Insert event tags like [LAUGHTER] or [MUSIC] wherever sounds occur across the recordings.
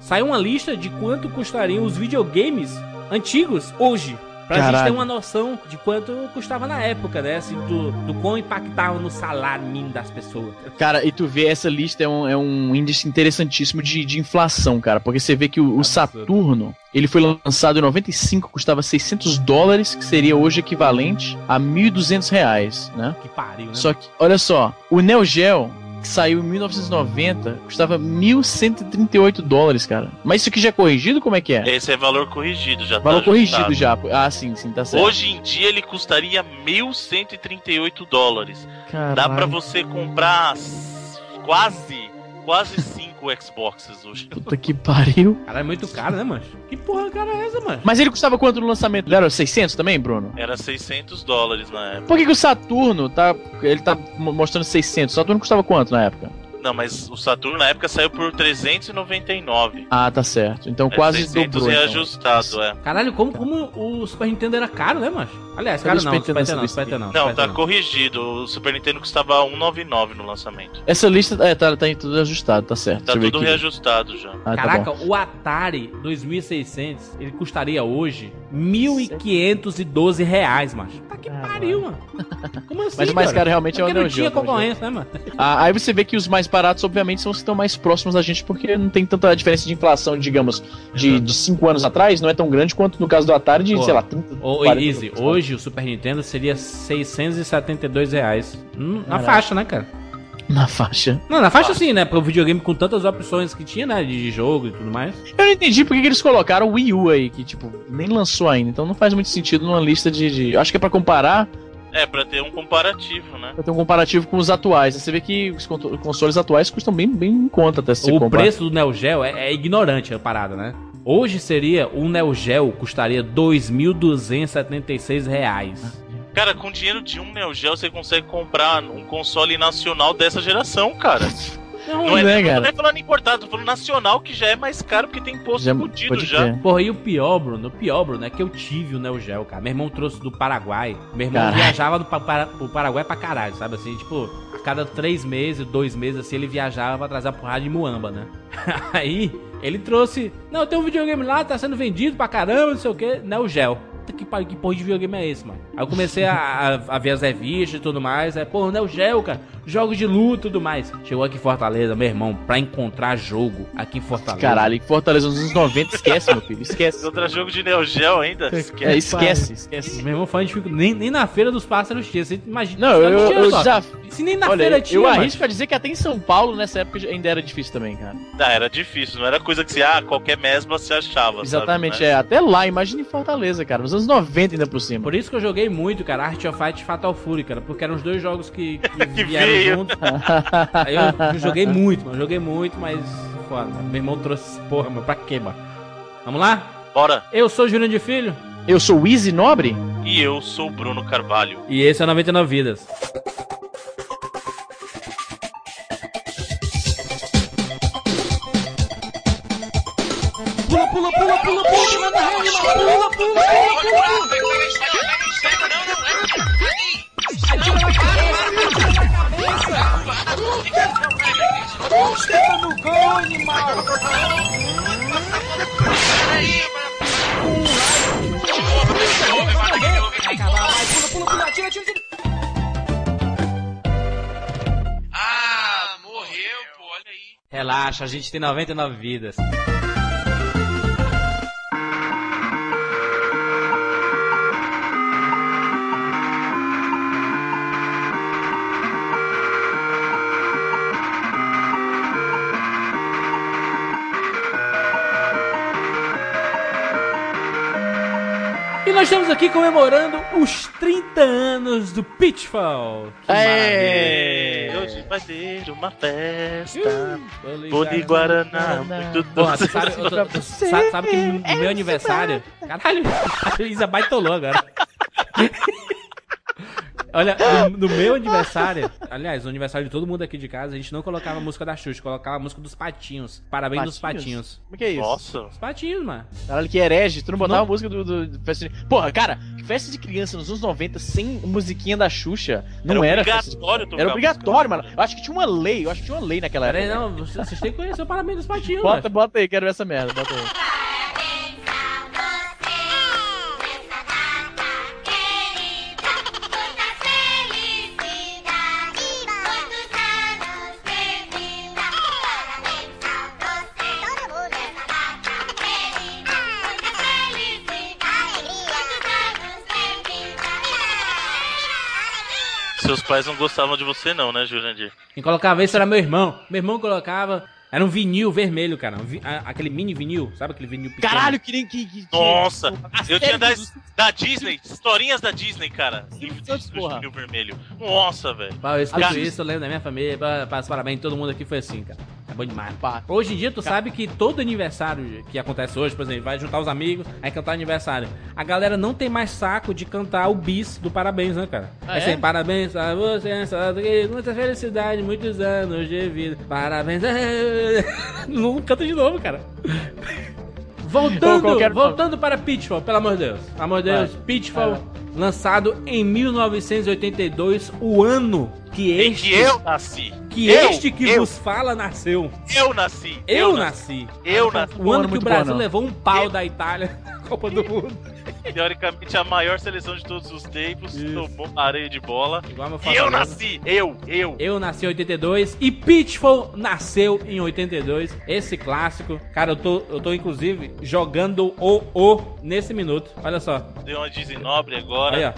Saiu uma lista de quanto custariam os videogames antigos hoje. Pra Caralho. gente ter uma noção de quanto custava na época, né? Assim, do, do quão impactava no salário mínimo das pessoas. Cara, e tu vê essa lista é um, é um índice interessantíssimo de, de inflação, cara. Porque você vê que o, o Saturno, ele foi lançado em 95, custava 600 dólares, que seria hoje equivalente a 1.200 reais, né? Que pariu, né? Só que, olha só, o Neo Geo, que saiu em 1990, custava 1.138 dólares, cara. Mas isso aqui já é corrigido? Como é que é? Esse é valor corrigido, já Valor tá ajustado. corrigido já. Ah, sim, sim, tá certo. Hoje em dia ele custaria 1.138 dólares. Caralho. Dá pra você comprar quase, quase 5 Xboxes hoje. Puta que pariu. Cara, é muito caro, né, mancho? Que porra cara é essa, mancho? Mas ele custava quanto no lançamento? Ele Era 600 também, Bruno? Era 600 dólares na época. Por que, que o Saturno tá. Ele tá mo- mostrando 600? O Saturno custava quanto na época? Não, mas o Saturno na época saiu por 399. Ah, tá certo. Então É quase 600 dobrou. Então. reajustado, é. Caralho, como, como o Super Nintendo era caro, né, mancho? Aliás, caro não, Super Nintendo não, Super Nintendo não. Não, Super tá Nintendo corrigido. O Super Nintendo custava 199 no lançamento. Essa lista é, tá, tá em tudo ajustado, tá certo. Tá tudo reajustado já. Ah, tá Caraca, bom. o Atari 2600, ele custaria hoje 1.512 reais, macho. Tá que Caralho. pariu, mano. Como assim, Mas o mais cara? caro realmente é o Porque Neo não tinha Geo. Geo. concorrência, né, mano? Ah, aí você vê que os mais baratos, obviamente, são os que estão mais próximos da gente, porque não tem tanta diferença de inflação, digamos, de 5 anos atrás, não é tão grande quanto no caso do Atari de, sei lá, 30, Ô, 40 Easy, anos. hoje o Super Nintendo seria 672 reais. Hum, na faixa, né, cara? Na faixa. Não, na faixa sim, né? Pro videogame com tantas opções que tinha, né? De jogo e tudo mais. Eu não entendi por que eles colocaram o Wii U aí, que, tipo, nem lançou ainda. Então não faz muito sentido numa lista de. de- acho que é pra comparar, É, pra ter um comparativo, né? pra ter um comparativo com os atuais. Você vê que os con- consoles atuais custam bem, bem em conta até se o comparar. preço do Neo Geo é, é ignorante a parada, né? Hoje seria, um Neo Geo custaria 2.276 reais. Cara, com dinheiro de um Neo Geo você consegue comprar um console nacional dessa geração, cara. Não, Não é, né, nem- cara? não é falando importado, tô falando nacional, que já é mais caro porque tem imposto Já, fudido já. crer. Porra, e o pior, Bruno, o pior, Bruno, é que eu tive o Neo Geo, cara. Meu irmão trouxe do Paraguai. Meu irmão Caralho. viajava do, pa- para, pro Paraguai pra caralho, sabe assim? Tipo, a cada três meses, dois meses, assim, ele viajava pra trazer a porrada de Muamba, né? [LAUGHS] Aí, ele trouxe... Não, tem um videogame lá, tá sendo vendido pra caramba, não sei o que, Neo Geo. Puta que que porra de videogame é esse, mano? Aí eu comecei a, a- a ver as revistas e tudo mais. Aí, pô, Neo Geo, cara, jogos de luta e tudo mais. Chegou aqui em Fortaleza, meu irmão, pra encontrar jogo aqui em Fortaleza. Caralho, em Fortaleza nos anos 90, esquece, meu filho, esquece. [LAUGHS] Contra jogo de Neo Geo ainda? Esquece. É, esquece, esquece. Meu irmão foi dificuldade. Nem, nem na Feira dos Pássaros tinha. Você imagina. Não, eu, tinha eu só. já. Se nem na Olha, feira eu, tinha. eu arrisco a dizer que até em São Paulo, nessa época, ainda era difícil também, cara. Ah, era difícil, não era coisa que você, ah, qualquer mesma se achava. Exatamente, sabe, né? é. Até lá, imagina em Fortaleza, cara. Nos anos 90 ainda por cima. Por isso que eu joguei muito, cara, Art of Fight e Fatal Fury, cara. Porque eram os dois jogos que, [LAUGHS] que Que vieram veio. Aí eu, joguei muito, mano. Joguei muito, mas. Foda. Meu irmão trouxe. Porra, mano, pra quê, mano? Vamos lá? Bora. Eu sou o Júnior de Filho. Eu sou o Easy Nobre? E eu sou o Bruno Carvalho. E esse é o 99 Vidas. Pula, pula, pula, pula, pula, manda rede, pula, pula, pula, pula. Ah, morreu, pô, olha aí. Relaxa, a gente tem 99 vidas. Nós estamos aqui comemorando os 30 anos do Pitfall. Que É. Hoje vai ter uma festa. Vou de Guaraná, muito Porra, doce. sabe, eu tô- tu sabe, sabe que no meu aniversário. Caralho, [LAUGHS] a Isa baitolou agora. [LAUGHS] Olha, no, no meu aniversário, aliás, no aniversário de todo mundo aqui de casa, a gente não colocava a música da Xuxa, colocava a música dos patinhos. Parabéns dos patinhos. Como é que é isso? Nossa. Os patinhos, mano. Caralho, que herege. Tu não botava Não. a música do, do, do Fast Porra, cara, festa de criança nos anos 90 sem musiquinha da Xuxa não Era era. festa de- obrigatório tocar Era obrigatório, mano. Eu acho que tinha uma lei, eu acho que tinha uma lei naquela Pera época. não, vocês vocês têm que conhecer o Parabéns dos Patinhos, Bota, macho. bota aí, quero ver essa merda, bota aí. Pais não gostavam de você, não, né, Jurandir? Quem colocava isso era meu irmão. Meu irmão colocava. Era um vinil vermelho, cara. um vi- aquele mini vinil, sabe aquele vinil pequeno? Caralho, que nem que. que- que- Nossa, a eu tinha da, dos- da Disney, historinhas da Disney, cara. Livro de. Vinil vermelho. Nossa, velho. Eu escuto Cara, isso, eu lembro da minha família. Passo parabéns, todo mundo aqui foi assim, cara. É bom demais. Pá. Hoje em dia, tu sabe que todo aniversário que acontece hoje, por exemplo, vai juntar os amigos, aí cantar aniversário. A galera não tem mais saco de cantar o bis do parabéns, né, cara? Ah, é assim, parabéns a você, muita felicidade, muitos anos de vida. Parabéns. [LAUGHS] Não canta de novo, cara. Voltando, Qual- qualquer- voltando para Pitfall, pelo amor de Deus. Pelo amor de Deus, Vai. Pitfall, Vai, lançado em 1982, o ano que Em este, que eu nasci. que eu, este que eu, vos fala nasceu. Eu nasci. Eu, nasci. Eu nasci. O ano que o Brasil bom, levou um pau Eu- da Itália Copa do Mundo. Teoricamente, a maior seleção de todos os tempos. Isso. Tomou areia de bola. Igual meu E eu nasci. Eu, eu. Eu nasci em 82 e Pitfall nasceu em 82. Esse clássico, cara, eu tô, eu tô inclusive jogando o O nesse minuto. Olha só. Deu uma desinobre agora. Aí, ó.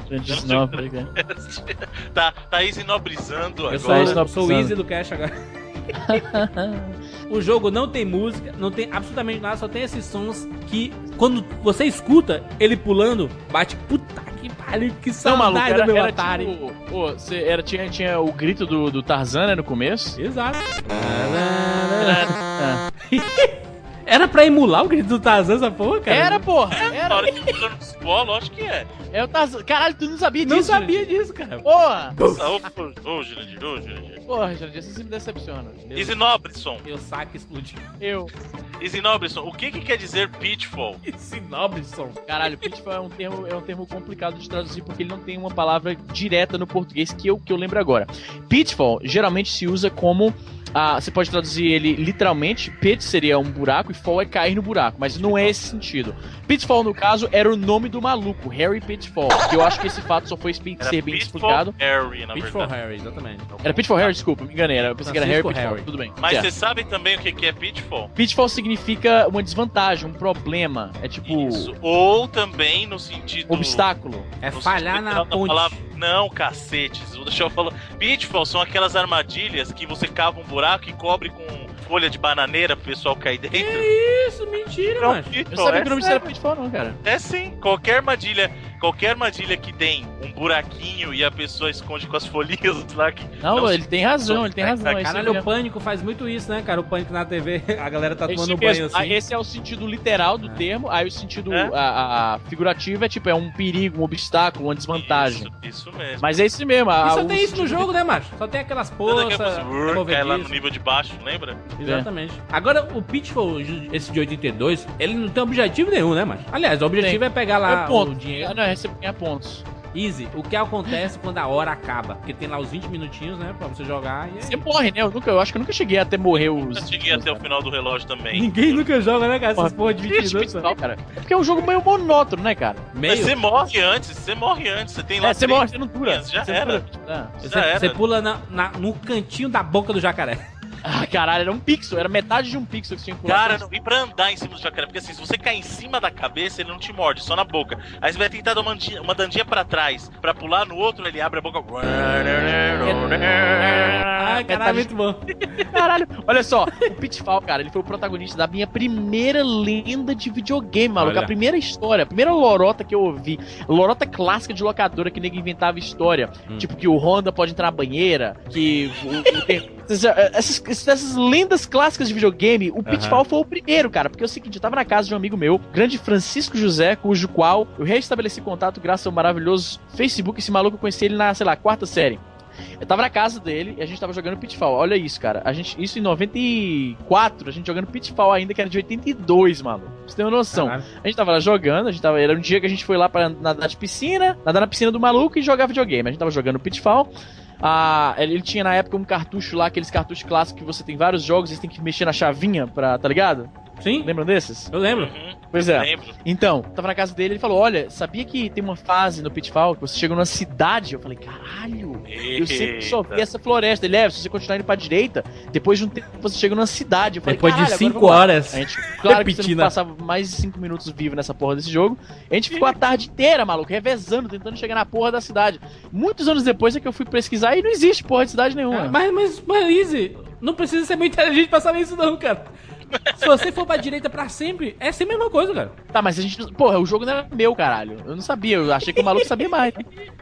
Não, [LAUGHS] tá tá, tá isinobrizando Eu sou, agora. Isso não eu sou o. Easy do Cash agora. [LAUGHS] o jogo não tem música, não tem absolutamente nada, só tem esses sons que, quando você escuta ele pulando, bate puta que pariu, que Não, saudade maluco, do meu era Atari. tipo, pô, você era, tinha, tinha o grito do, do Tarzan, né, no começo. Exato. Ah. [LAUGHS] Era pra emular o grito do Tarzan essa porra, cara? Era, porra, [LAUGHS] Na era. hora que pula no futebol, lógico que é. É o Tarzan. Caralho, tu não sabia Não disso? sabia Jurandir? disso, cara. Porra! Ô, Jurandir, ô, Jurandir. Porra, Jurandir, você me decepciona. Isinobrisson. Meu saco explodiu. Eu. Isinobrisson, o que que quer dizer pitfall? [LAUGHS] Som. Caralho, pitfall é um termo, é um termo complicado de traduzir porque ele não tem uma palavra direta no português que eu, que eu lembro agora. Pitfall geralmente se usa como. ah, você pode traduzir ele literalmente. Pit seria um buraco e fall é cair no buraco, mas não é esse sentido. Pitfall, no caso, era o nome do maluco, Harry Pitfall. Que eu acho que esse fato só foi ser bem Pitfall explicado. Harry, na Pitfall verdade. Harry, exatamente. Era Pitfall Harry, desculpa, me enganei. Era, eu pensei que era Harry Francisco Pitfall. Harry. Tudo bem. Mas certo. vocês sabem também o que é pitfall? Pitfall significa uma desvantagem, um problema. É tipo. Isso. Ou também no sentido. Obstáculo. É falhar na ponte. palavra. Não, cacetes. Deixa eu falar. Pitfall são aquelas armadilhas que você cava um buraco e cobre com folha de bananeira pro pessoal cair dentro. Isso, mentira, Não, mano. Eu sabia é que o nome disso era Pitfall, não, cara. É sim, qualquer armadilha, qualquer armadilha que tem um buraquinho e a pessoa esconde com as folhinhas lá que. Não, Não, ele tem razão, ele tem razão. é isso Caralho, o. Pânico faz muito isso, né, cara? O Pânico na TV, [LAUGHS] a galera tá É tomando mesmo. banho Ah, assim. Esse é o sentido literal do É. termo, aí o sentido É? a, a figurativo é tipo, é um perigo, um obstáculo, uma desvantagem. Isso, isso mesmo. Mas é isso mesmo. a- E só tem isso no jogo, né, macho? Só tem aquelas poças, movediças. cai lá no nível de baixo, lembra? Exatamente. Agora, o Pitfall, esse de 82, ele não tem objetivo nenhum, né, macho? Aliás, o objetivo é pegar lá é ponto. o dinheiro. Não, é você ganhar pontos. Easy. O que acontece quando a hora acaba? Porque tem lá os 20 minutinhos, né, pra você jogar e... Você morre, né? Eu, nunca, eu acho que eu nunca cheguei até morrer os. Eu cheguei até o final do relógio também. Ninguém nunca joga, né, cara? Essas Porra, porra de 20 Triste, minutos. cara. É porque é um jogo meio monótono, né, cara? Mas Meio. você morre antes, você morre antes. Você tem lá. É, você morre, você não dura. Já Você era. dura. Ah. Você, Já era. você pula na, na- no cantinho da boca do jacaré. Ah, caralho, era um pixel, era metade de um pixel que você tinha que pular. Cara, não, e pra andar em cima do jacaré, porque assim, se você cair em cima da cabeça, ele não te morde, só na boca. Aí você vai tentar dar uma, andinha- uma dandinha pra trás, pra pular no outro, ele abre a boca. Ai, caralho, muito bom. [LAUGHS] Caralho, olha só, o Pitfall, cara, ele foi o protagonista da minha primeira lenda de videogame, maluco. Olha. A primeira história, a primeira lorota que eu ouvi. Lorota clássica de locadora que nego inventava história. Hum. Tipo, que o Honda pode entrar na banheira, que o, o tem- [LAUGHS] essas, essas lendas clássicas de videogame, o Pitfall foi o primeiro, cara. Porque é o seguinte, eu tava na casa de um amigo meu, grande Francisco José, cujo qual eu reestabeleci contato graças ao maravilhoso Facebook. Esse maluco eu conheci ele na, sei lá, quarta série. Eu tava na casa dele e a gente tava jogando Pitfall. Olha isso, cara. A gente, isso em 94, a gente jogando Pitfall ainda, que era de 82, mano. Pra você ter uma noção. Caralho. A gente tava lá jogando, a gente tava. Era um dia que a gente foi lá pra nadar de piscina, nadar na piscina do maluco e jogar videogame. A gente tava jogando Pitfall. Ah, ele ele tinha na época um cartucho lá, aqueles cartuchos clássicos que você tem vários jogos e você tem que mexer na chavinha pra. tá ligado? Sim, Lembram desses? eu lembro. Uhum, Pois é. lembro. Então, tava na casa dele ele falou: Olha, sabia que tem uma fase no Pitfall que você chega numa cidade? Eu falei: Caralho, eu sempre só vi Eita. essa floresta. Ele é, se você continuar indo pra direita, depois de um tempo você chega numa cidade. Eu falei, Depois de "Caralho, agora 5 vamos lá." horas. A gente, claro que você não passava mais de 5 minutos vivo nessa porra desse jogo. A gente ficou a tarde inteira, maluco, revezando, tentando chegar na porra da cidade. Muitos anos depois é que eu fui pesquisar e não existe porra de cidade nenhuma. Mas, mas, mas, Easy, não precisa ser muito inteligente pra saber isso, não, cara. [LAUGHS] Se você for pra direita pra sempre, é sempre a mesma coisa, cara. Tá, mas a gente. Porra, o jogo não era meu, caralho. Eu não sabia, eu achei que o maluco sabia mais.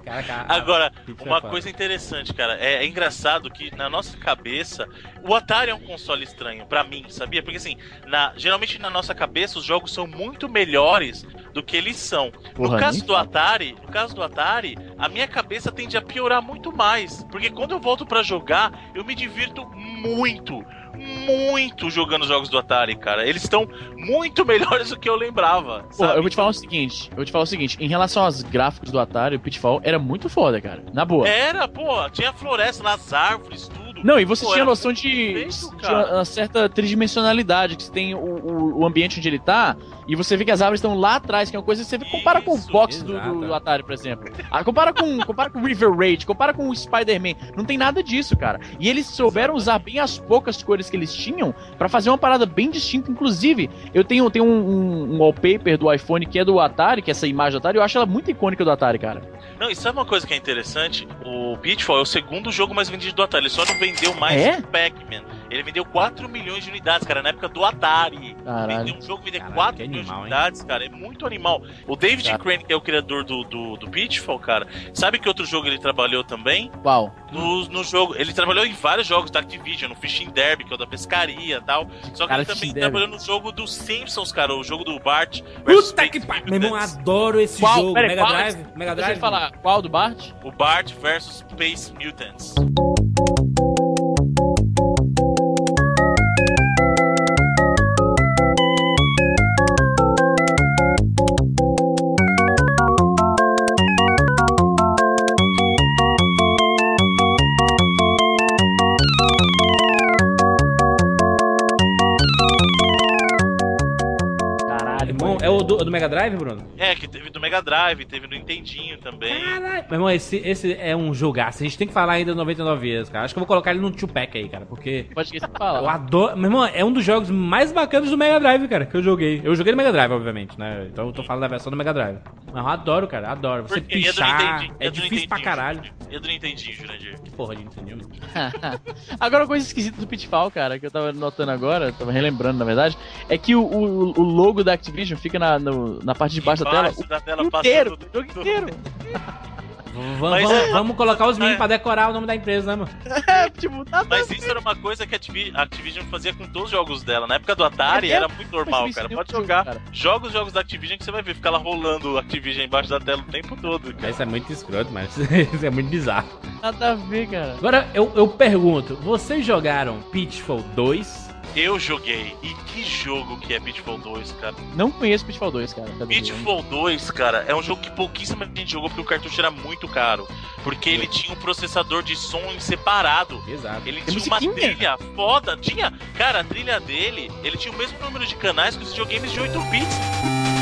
Cara, cara. Agora, uma é foda. coisa interessante, cara, é, é engraçado que na nossa cabeça o Atari é um console estranho pra mim, sabia? Porque assim, na- geralmente na nossa cabeça os jogos são muito melhores do que eles são. Porra, no caso do. Atari, no caso do Atari, a minha cabeça tende a piorar muito mais, porque quando eu volto pra jogar, eu me divirto muito, muito jogando os jogos do Atari, cara. Eles estão muito [LAUGHS] melhores do que eu lembrava. Pô, eu vou te falar o seguinte, eu vou te falar o seguinte, em relação aos gráficos do Atari, o Pitfall era muito foda, cara. Na boa. Era, pô, tinha floresta nas árvores, tudo. Não, e você Pô, tinha noção de, de uma certa tridimensionalidade, que você tem o, o, o ambiente onde ele tá, e você vê que as árvores estão lá atrás, que é uma coisa que você vê, compara com o Isso, box do, do Atari, por exemplo. Ah, compara com compara com o River Raid, compara com o Spider-Man. Não tem nada disso, cara. E eles souberam usar bem as poucas cores que eles tinham pra fazer uma parada bem distinta. Inclusive, eu tenho, tenho um, um, um wallpaper do iPhone que é do Atari, que é essa imagem do Atari, eu acho ela muito icônica do Atari, cara. Não, e sabe uma coisa que é interessante? O Pitfall é o segundo jogo mais vendido do Atari. Ele só não vendeu mais É? que o Pac-Man. Ele vendeu 4 milhões de unidades, cara, na época do Atari. Caralho. Vender um jogo vender Caralho, 4 que milhões animal, de hein? unidades, cara, é muito animal. O David Cara. Crane, que é o criador do, do, do Pitfall, cara, sabe que outro jogo ele trabalhou também? Uau. No, no jogo. Ele trabalhou em vários jogos da Activision, no Fishing Derby, que é o da pescaria e tal. Só que Cara, ele também Fishing Derby. trabalhou no jogo dos Simpsons, cara, o jogo do Bart. Puta que pariu. Meu irmão, adoro esse Qual? jogo. Pera Mega qual? Drive. Mega Deixa Drive. eu falar, qual do Bart? O Bart versus Space Mutants. Do, do Mega Drive, Bruno? É, que teve do Mega Drive, teve no Nintendinho também. Caralho. Meu irmão, esse, esse é um jogaço. A gente tem que falar ainda do 99 vezes, cara. Acho que eu vou colocar ele no two-pack aí, cara. Porque Pode esquecer de eu falar. adoro. Meu irmão, é um dos jogos mais bacanas do Mega Drive, cara, que eu joguei. Eu joguei no Mega Drive, obviamente, né? Então eu tô falando da versão do Mega Drive. Mas eu adoro, cara. Adoro. Você Porque é do pichar. É do difícil pra caralho. E é do Nintendinho, Jurandir. Que porra de Nintendo, mano. [LAUGHS] Agora, uma coisa esquisita do Pitfall, cara, que eu tava notando agora, tava relembrando, na verdade, é que o, o, o logo da Activision fica na, no- na parte de baixo da tela da tela inteiro, o jogo inteiro. [LAUGHS] Vamos, Mas vamos, é- vamos colocar os meninos é. pra decorar o nome da empresa, né, mano? É, tipo, nada Mas isso era uma coisa que a Activi- a Activision fazia com todos os jogos dela. Na época do Atari É era muito normal, cara. Pode jogar. cara. Joga os jogos da Activision que você vai ver. Fica lá rolando o Activision embaixo da tela o tempo todo. Cara. Isso é muito escroto, mas [LAUGHS] isso é muito bizarro. Nada a ver, cara. Agora, eu, eu pergunto, vocês jogaram Pitfall 2? Eu joguei. E que jogo que é Pitfall 2, cara? Não conheço Pitfall 2, cara. Tá Pitfall 2, cara, é um jogo que pouquíssima gente jogou porque o cartucho era muito caro. Porque ele tinha um processador de som separado. Exato. Ele Tem tinha uma trilha foda. Tinha, cara, a trilha dele, ele tinha o mesmo número de canais que os videogames de 8 bits.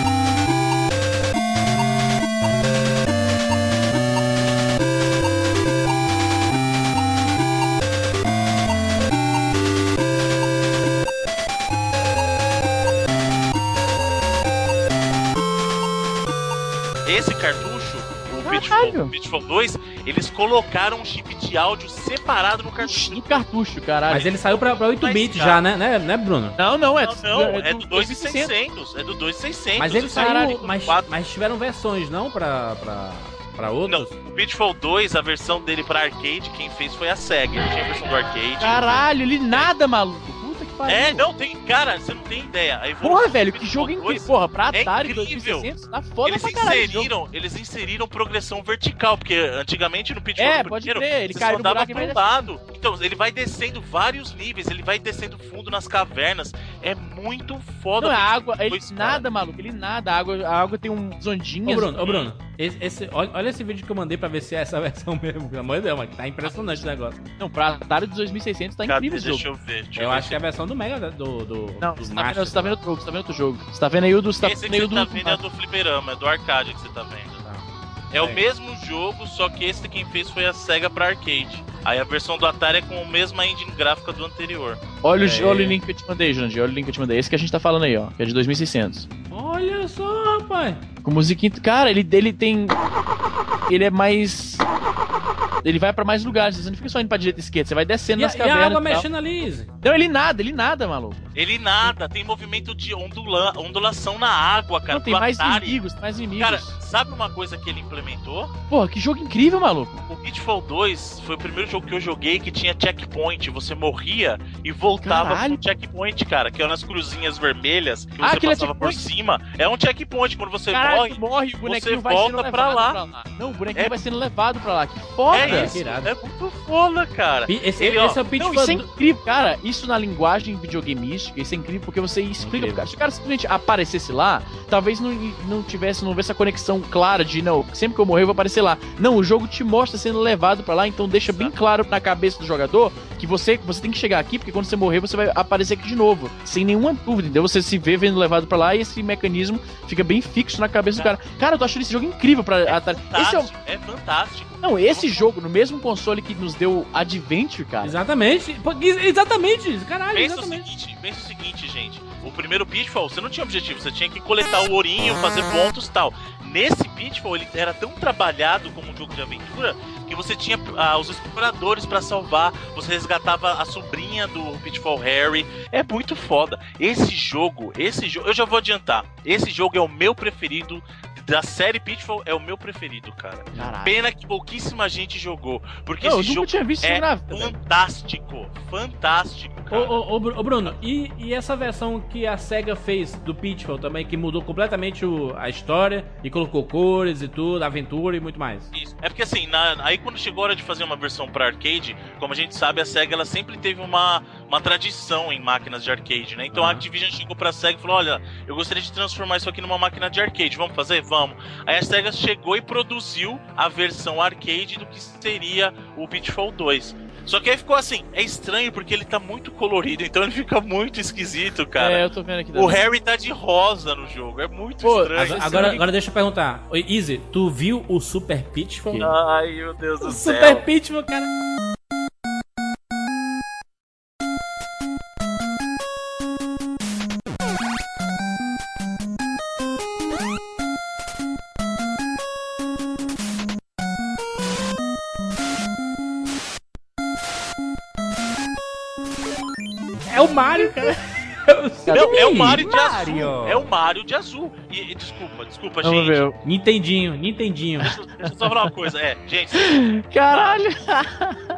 Esse cartucho, o Caralho. Pitfall, Pitfall 2, eles colocaram um chip de áudio separado no cartucho. No cartucho, caralho. Mas ele saiu pra, pra 8 Mas, bits cara- já, né, né, né, Bruno? Não, não, é, Não, não, é, do 2600. 2600. É do 2600. Mas ele saiu. caralho, Mas, mas tiveram versões, não? Pra, pra, pra outros? O Pitfall 2, a versão dele pra arcade, quem fez foi a SEGA. Ele tinha a versão do arcade. Caralho, ele nada, maluco. Pariu. É, não tem. Cara, você não tem ideia. Porra, velho, que jogo 2 incrível. Porra, pra é Atari incrível. 2600, tá foda Eles pra caralho. inseriram, eles inseriram progressão vertical, porque antigamente no Pitfall É, do pode primeiro, crer, ele você só andava vai pro lado. Então, ele vai descendo vários níveis, ele vai descendo fundo nas cavernas. É muito foda. Não, a Pitfall água, ele 2, cara. nada, maluco, ele nada. A água, a água tem uns ondinhas. Ô, Bruno, ô, Bruno, esse, esse- olha, olha esse vídeo que eu mandei pra ver se é essa [LAUGHS] versão mesmo. Pelo amor de Deus, mano, tá impressionante o negócio. Não, pra Atari dos 2600 tá Cadê? incrível esse Deixa eu ver. deixa Eu ver acho que é a versão do Mega, né, do, do, Não, do você tá, vendo, Master. você tá vendo outro jogo, você tá vendo outro jogo. Você tá vendo aí o do. Você tá Esse vendo aí você o do. tá vendo é do fliperama, é do arcade que você tá vendo. É o É. mesmo jogo, só que esse quem fez foi a SEGA pra arcade. Aí a versão do Atari é com a mesma engine gráfica do anterior. Olha, É. o, olha o link que eu te mandei, Jandir. Olha o link que eu te mandei. Esse que a gente tá falando aí, ó. Que é de 2600. Olha só, rapaz. Com musiquinha. Cara, ele, ele tem. Ele é mais. Ele vai pra mais lugares. Você não fica só indo pra direita e esquerda. Você vai descendo E, a- nas e a cavernas. água e mexendo ali, Izzy. Não, ele nada, ele nada, maluco. Ele nada, tem movimento de ondula, ondulação na água, cara. não, tem mais Atari. inimigos, tem mais inimigos. Cara, sabe uma coisa que ele implementou? Porra, que jogo incrível, maluco. O Pitfall 2 foi o primeiro jogo que eu joguei que tinha checkpoint. Você morria e voltava Caralho. pro checkpoint, cara. Que eram as cruzinhas vermelhas que Ah, você é passava por checkpoint? cima. É um checkpoint. Quando você Caralho, morre, morre, o bonequinho você vai volta pra lá. pra lá. Não, o bonequinho É- vai sendo levado pra lá. Que foda. é isso. É muito foda, cara. Esse, Ele, ó, esse é o Não, Pitfall isso é incrível, cara. Isso na linguagem videogameística, isso é incrível porque você explica Incrível. pro cara. Se o cara simplesmente aparecesse lá, talvez não, não tivesse, não houvesse essa conexão clara de, não, sempre que eu morrer eu vou aparecer lá. Não, o jogo te mostra sendo levado pra lá, então deixa bem claro na cabeça do jogador que você, você tem que chegar aqui, porque quando você morrer você vai aparecer aqui de novo. Sem nenhuma dúvida, entendeu? Você se vê vendo levado pra lá e esse mecanismo fica bem fixo na cabeça do cara. Cara, eu tô achando esse jogo incrível pra Atari. Esse é o, Fantástico, é fantástico. não, esse jogo, no mesmo console que nos deu Adventure, cara. Exatamente. Exatamente. Caralho, Pensa o exatamente. seguinte, pensa o seguinte, gente. O primeiro Pitfall, você não tinha objetivo, você tinha que coletar o ourinho, fazer pontos e tal. Nesse Pitfall, ele era tão trabalhado como um jogo de aventura que você tinha ah, os exploradores pra salvar, você resgatava a sobrinha do Pitfall Harry. É muito foda. Esse jogo, esse jogo, eu já vou adiantar. Esse jogo é o meu preferido da série Pitfall, é o meu preferido, cara. Caralho. Pena que pouquíssima gente jogou, porque Não, eu esse nunca jogo tinha visto isso é na fantástico, fantástico, Ô, cara. ô, ô, ô, Bruno, e, e essa versão que a SEGA fez do Pitfall também, que mudou completamente o- a história e colocou cores e tudo, aventura e muito mais? Isso. É porque assim, na- aí quando chegou a hora de fazer uma versão pra arcade, como a gente sabe, a SEGA ela sempre teve uma, uma tradição em máquinas de arcade, né? Então a Aham. Activision chegou pra SEGA e falou: olha, eu gostaria de transformar isso aqui numa máquina de arcade, vamos fazer? Vamos. Aí a SEGA chegou e produziu a versão arcade do que seria o Pitfall 2. Só que aí ficou assim, é estranho porque ele tá muito colorido, então ele fica muito esquisito, cara. É, eu tô vendo aqui. O. Harry tá de rosa no jogo, é muito Pô, estranho. Agora, agora, deixa eu perguntar. Oi, Easy, tu viu o Super Pitfall? Ai, meu Deus do O céu. Super Pitfall, cara. Mario, cara. Não, é o Mario de Mario. azul. É o Mario de azul. E, e desculpa, desculpa, Vamos gente. ver. Nintendinho, Nintendinho. Deixa, deixa eu só falar uma coisa. É, gente, Caralho!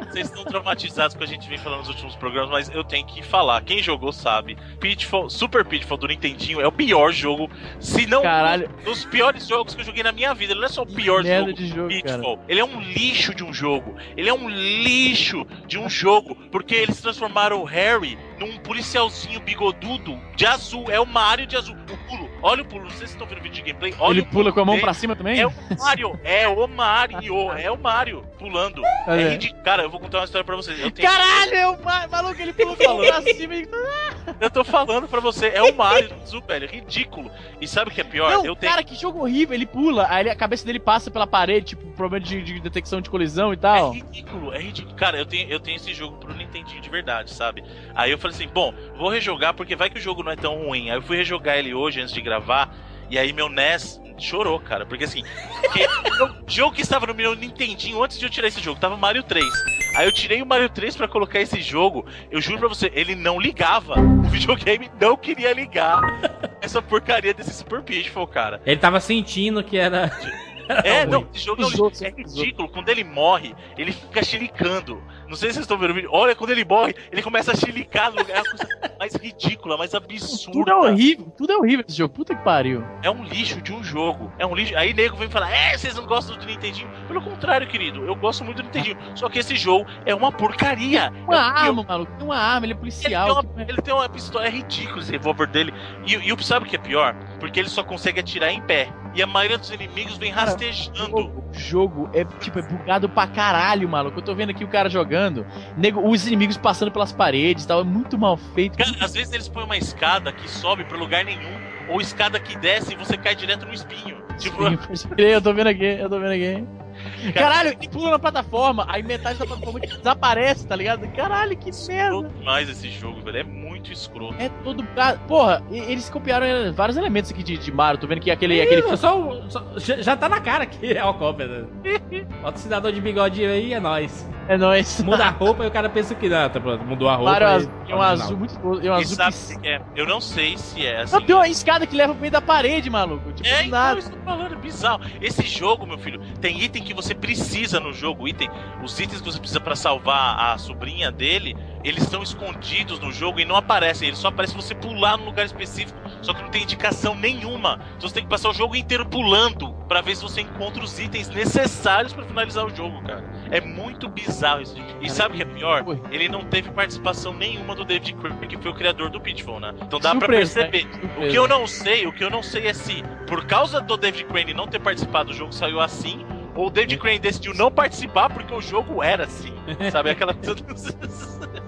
vocês estão traumatizados com a gente vem falando nos últimos programas, mas eu tenho que falar. Quem jogou sabe. Pitfall, Super Pitfall do Nintendinho é o pior jogo. Se não Caralho. um dos piores jogos que eu joguei na minha vida. Ele não é só o pior jogo. de jogo, Pitfall. Ele é um lixo de um jogo. Ele é um lixo de um jogo. Porque eles transformaram o Harry num policialzinho bigodudo de azul. É o Mario de azul. O pulo. Olha o pulo. Não sei se vocês estão vendo o vídeo de gameplay. Olha Ele pula com a mão dele. pra cima também? É o Mario. É o Mario. É o Mario pulando. Olha. É ridículo. Cara, eu vou contar uma história pra vocês. Eu, tenho- Caralho, é o ma- maluco, ele pula com a mão pra [LAUGHS] cima e... [LAUGHS] eu tô falando pra você. É o Mario do azul, velho. É ridículo. E sabe o que é pior? Não, eu tenho. cara, que jogo horrível. Ele pula, aí a cabeça dele passa pela parede, tipo, problema de, de detecção de colisão e É tal. ridículo, é ridículo. Cara, eu tenho, eu tenho esse jogo pro Nintendinho de verdade, sabe? Aí eu falei assim, bom, vou rejogar porque vai que o jogo não é tão ruim. Aí eu fui rejogar ele hoje antes de gravar, e aí meu NES chorou, cara. Porque assim, porque [LAUGHS] o jogo que estava no meu Nintendinho antes de eu tirar esse jogo, tava Mario 3. Aí eu tirei o Mario 3 pra colocar esse jogo, eu juro pra você, ele não ligava. O videogame não queria ligar [LAUGHS] essa porcaria desse Super Pitfall, cara. Ele tava sentindo que era. É, [LAUGHS] não, esse jogo é, um é ridículo. Quando ele morre, ele fica chilicando. Não sei se vocês estão vendo o vídeo. Olha, quando ele morre, ele começa a chilicar no lugar. É a coisa mais ridícula, mais absurda. Tudo é horrível, tudo é horrível esse jogo. Puta que pariu. É um lixo de um jogo. É um lixo. Aí nego vem falar, é, vocês não gostam do Nintendinho? Pelo contrário, querido, eu gosto muito do Nintendinho. Só que esse jogo é uma porcaria. Uma arma, eu... maluco. Tem uma arma, ele é policial. Ele tem uma, ele tem uma pistola, é ridículo esse revólver dele. E, e sabe o que é pior? Porque ele só consegue atirar em pé. E a maioria dos inimigos vem rastejando. O jogo é, tipo, é bugado pra caralho, maluco. Eu tô vendo aqui o cara jogando. Nego, os inimigos passando pelas paredes e tal. É muito mal feito. Cara, às vezes eles põem uma escada que sobe pra lugar nenhum. Ou escada que desce e você cai direto no espinho. Tipo. eu tô vendo aqui, eu tô vendo aqui. Caralho, ele pula na plataforma, aí metade da plataforma [LAUGHS] desaparece, tá ligado? Caralho, que merda. mais esse jogo, velho. É muito escroto. É todo. Porra, eles copiaram é, vários elementos aqui de, de Mario. Tô vendo que aquele. aquele... Só, só, já tá na cara que é o cópia. Né? [LAUGHS] Bota o cidadão de bigodinho aí é nóis. É nóis. Muda a roupa e o cara pensa que não, tá pronto, mudou a roupa. Mario azul, é um azul muito. É um azul sabe que... é? Eu não sei se é assim. Não, tem uma escada que leva pro meio da parede, maluco. Tipo, é, nada. Então, falando, é bizarro. Esse jogo, meu filho, tem item que você precisa no jogo. Item, os itens que você precisa para salvar a sobrinha dele eles estão escondidos no jogo e não aparecem. Eles só aparecem se você pular num lugar específico. Só que não tem indicação nenhuma. Então você tem que passar o jogo inteiro pulando para ver se você encontra os itens necessários para finalizar o jogo, cara. É muito bizarro isso. E sabe o que é pior? Ele não teve participação nenhuma do David Crane, que foi o criador do Pitfall, né? Então dá para perceber. Né? O que eu não sei, o que eu não sei é se por causa do David Crane não ter participado do jogo saiu assim ou o David [LAUGHS] Crane decidiu não participar porque o jogo era assim. Sabe aquela [LAUGHS] [LAUGHS]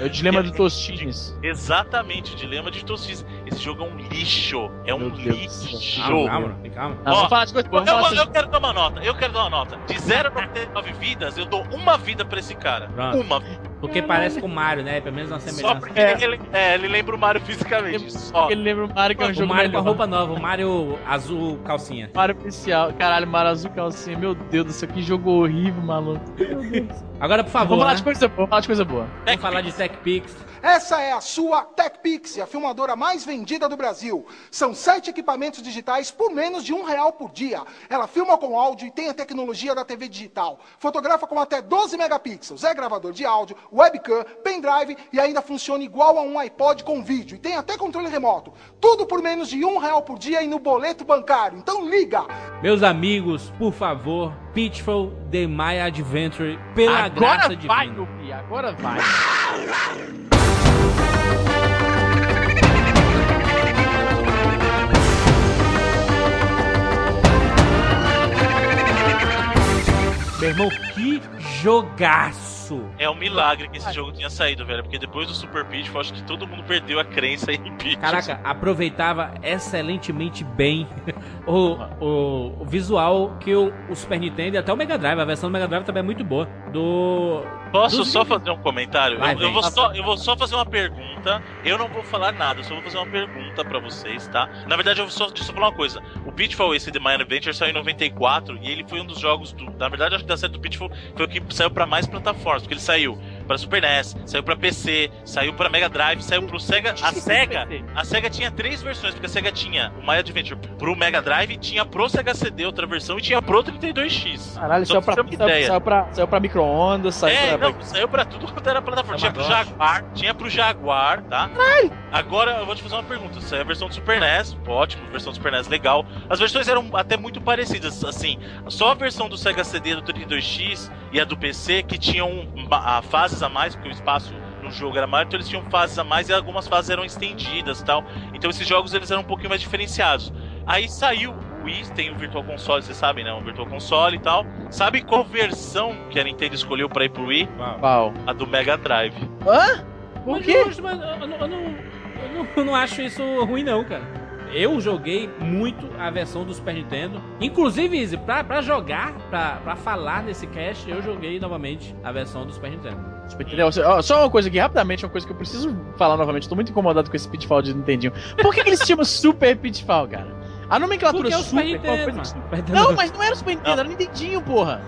É o dilema de Tostines. Exatamente, o dilema de Tostines. Esse jogo é um lixo. É um lixo. Calma, calma. Ó, vamos falar de coisa boa. Eu, eu, quero dar uma nota. Eu quero dar uma nota. De 0 a 99 vidas, eu dou uma vida pra esse cara. Pronto. Uma vida. Porque parece com o Mario, né? Pelo menos uma semelhança. Só porque é. Ele, é, ele lembra o Mario fisicamente. Só. Ele lembra o Mario que é um o jogo Mario melhor. com a roupa nova, o Mario azul calcinha. Mario oficial. Caralho, Mario azul calcinha. Meu Deus do céu, que jogo horrível, maluco. Meu Deus. Agora, por favor. Vamos falar né? de coisa boa. Vamos falar de coisa boa. Vamos falar de TechPix. Essa é a sua TechPix, a filmadora mais vendida do Brasil. São sete equipamentos digitais por menos de um real por dia. Ela filma com áudio e tem a tecnologia da TV digital. Fotografa com até 12 megapixels. É gravador de áudio, webcam, pendrive e ainda funciona igual a um iPod com vídeo. E tem até controle remoto. Tudo por menos de um real por dia e no boleto bancário. Então liga! Meus amigos, por favor, Pitfall The My Adventure, pela agora graça de vai, divina. Agora vai, agora vai. Meu irmão, que jogaço! É um milagre que esse jogo tinha saído, velho. Porque depois do Super Pitfall, acho que todo mundo perdeu a crença em Pitfall. Caraca, aproveitava excelentemente bem [LAUGHS] o, o, o visual que o, o, Super Nintendo e até o Mega Drive, a versão do Mega Drive também é muito boa. Do. Posso só fazer um comentário? Vai, eu, eu, vou só, eu vou só fazer uma pergunta. Eu não vou falar nada, eu só vou fazer uma pergunta para vocês, tá? Na verdade, eu vou só, só falar uma coisa. O Pitfall, esse The My Adventure, saiu em 94 e ele foi um dos jogos do. Na verdade, acho que da série do Pitfall foi o que saiu para mais plataformas, porque ele saiu para Super NES, saiu para PC, saiu para Mega Drive, saiu pro Sega. A Sega, a Sega tinha três versões, porque a Sega tinha o My Adventure pro Mega Drive, tinha pro Sega CD outra versão e tinha pro 32X. Caralho, saiu pra, saiu, saiu, pra, saiu pra micro-ondas, saiu é, pra... não, saiu pra tudo quanto era plataforma. Tinha pro Jaguar, tinha pro Jaguar, tá? Caralho. Agora eu vou te fazer uma pergunta. Saiu a versão do Super NES, ótimo, versão do Super NES legal. As versões eram até muito parecidas, assim. Só a versão do Sega CD do 32X e a do PC que tinham a, fases a mais, porque o espaço no jogo era maior, então eles tinham fases a mais e algumas fases eram estendidas tal. Então esses jogos eles eram um pouquinho mais diferenciados. Aí saiu o Wii, tem o Virtual Console, vocês sabem, né? O Virtual Console e tal. Sabe qual versão que a Nintendo escolheu pra ir pro Wii? Qual? A do Mega Drive. Hã? Por quê? Eu, eu, eu, não, eu, não, eu não acho isso ruim, não, cara eu joguei muito a versão do Super Nintendo. Inclusive, Izzy, pra, pra jogar, pra, pra falar nesse cast, eu joguei novamente a versão do Super Nintendo. Só uma coisa aqui, rapidamente, uma coisa que eu preciso falar novamente. Tô muito incomodado com esse Pitfall de Nintendinho. Por que, que eles chamam Super Pitfall, cara? A nomenclatura Porque é o Super. Super qual Nintendo. Não, mas não era Super Nintendo, era Nintendinho, porra.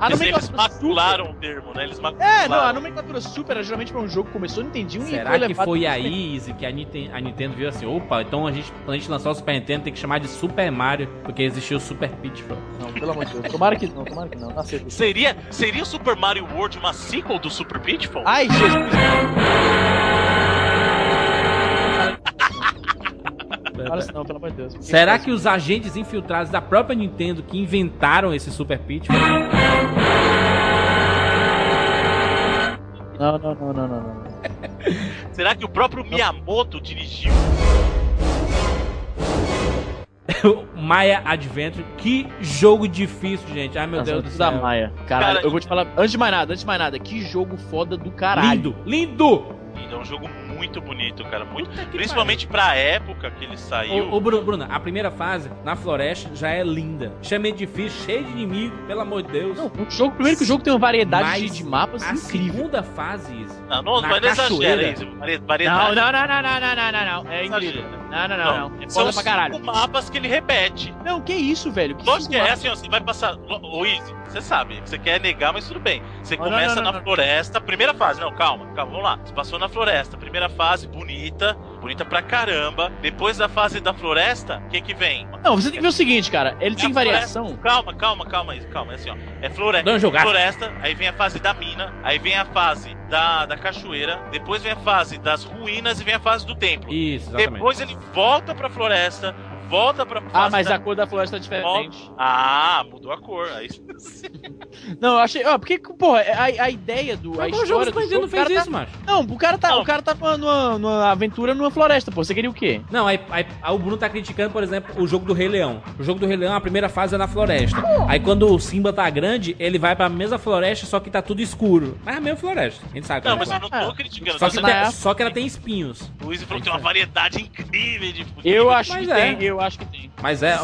A Eles, [LAUGHS] eles nomenclatura Super. macularam o termo, né? Eles macularam. É, não, a nomenclatura Super era geralmente pra um jogo que começou no Nintendinho e Será foi que foi aí, Izzy, que a Nintendo, a Nintendo viu assim, opa, então a gente, quando a gente lançar o Super Nintendo tem que chamar de Super Mario, porque existiu o Super Pitfall. Não, pelo amor de Deus. Tomara que não, tomara que não. Não. Seria, seria o Super Mario World uma sequel do Super Pitfall? Ai, Jesus. Fala isso não, pelo amor de Deus. Será que os agentes infiltrados da própria Nintendo que inventaram esse Super Pitfall? Não, não, não, não, não, não. [LAUGHS] Será que o próprio Miyamoto dirigiu? [LAUGHS] Maia Adventure, que jogo difícil, gente. Ai meu Nossa, Deus do céu. da Maia. Caralho, Cara, eu vou te falar, antes de mais nada, antes de mais nada, que jogo foda do caralho. Lindo, lindo! E é um jogo muito bonito, cara. Muito. Principalmente pra época que ele saiu. Ô, ô Bruno, Bruna, a primeira fase na floresta já é linda. Chama difícil, cheio de inimigo, pelo amor de Deus. Não, o jogo, primeiro que o jogo tem uma variedade Mas de, de mapas a incrível. segunda fase, Izzy, Não, não, não exagera isso. Variedade. não, não, não, não, não, não, não, não. É incrível. Não, não, não, não. É São pra caralho. mapas que ele repete. Não, que isso, velho? Que Lógico que é assim, ó, você vai passar. Ô, Easy, você sabe, você quer negar, mas tudo bem. Você começa não, não, na não. floresta, primeira fase. Não, calma, calma, vamos lá. Você passou na floresta, primeira fase, bonita, bonita pra caramba. Depois da fase da floresta, o que que vem? Não, você tem que ver o seguinte, cara. Ele É tem variação. floresta- Calma, calma, calma, calma. É assim, ó. É floresta. Um jogaço. Floresta, aí vem a fase da mina, aí vem a fase da, da cachoeira, depois vem a fase das ruínas e vem a fase do templo. Isso, exatamente. Depois ele volta pra floresta, volta pra fase Ah, mas a cor da floresta é diferente. Ah, mudou a cor. Aí... [LAUGHS] Não, eu achei. Ó, porque, porra, a, a ideia do. A Mas o jogo história Super do Nintendo jogo, não fez cara isso, tá, macho. Não, o cara tá, Não. o cara tá numa, numa, aventura numa floresta, pô. Você queria o quê? Não, aí, aí, aí o Bruno tá criticando, por exemplo, o jogo do Rei Leão. O jogo do Rei Leão, a primeira fase é na floresta. Aí quando o Simba tá grande, ele vai pra mesma floresta, só que tá tudo escuro. Mas é a mesma floresta. A gente sabe. Não, como é mas eu é. não tô criticando. só, que época- só que ela tem espinhos. o Luiz falou que tem uma variedade incrível de Eu acho Mas que é. tem, eu acho que tem. Mas é,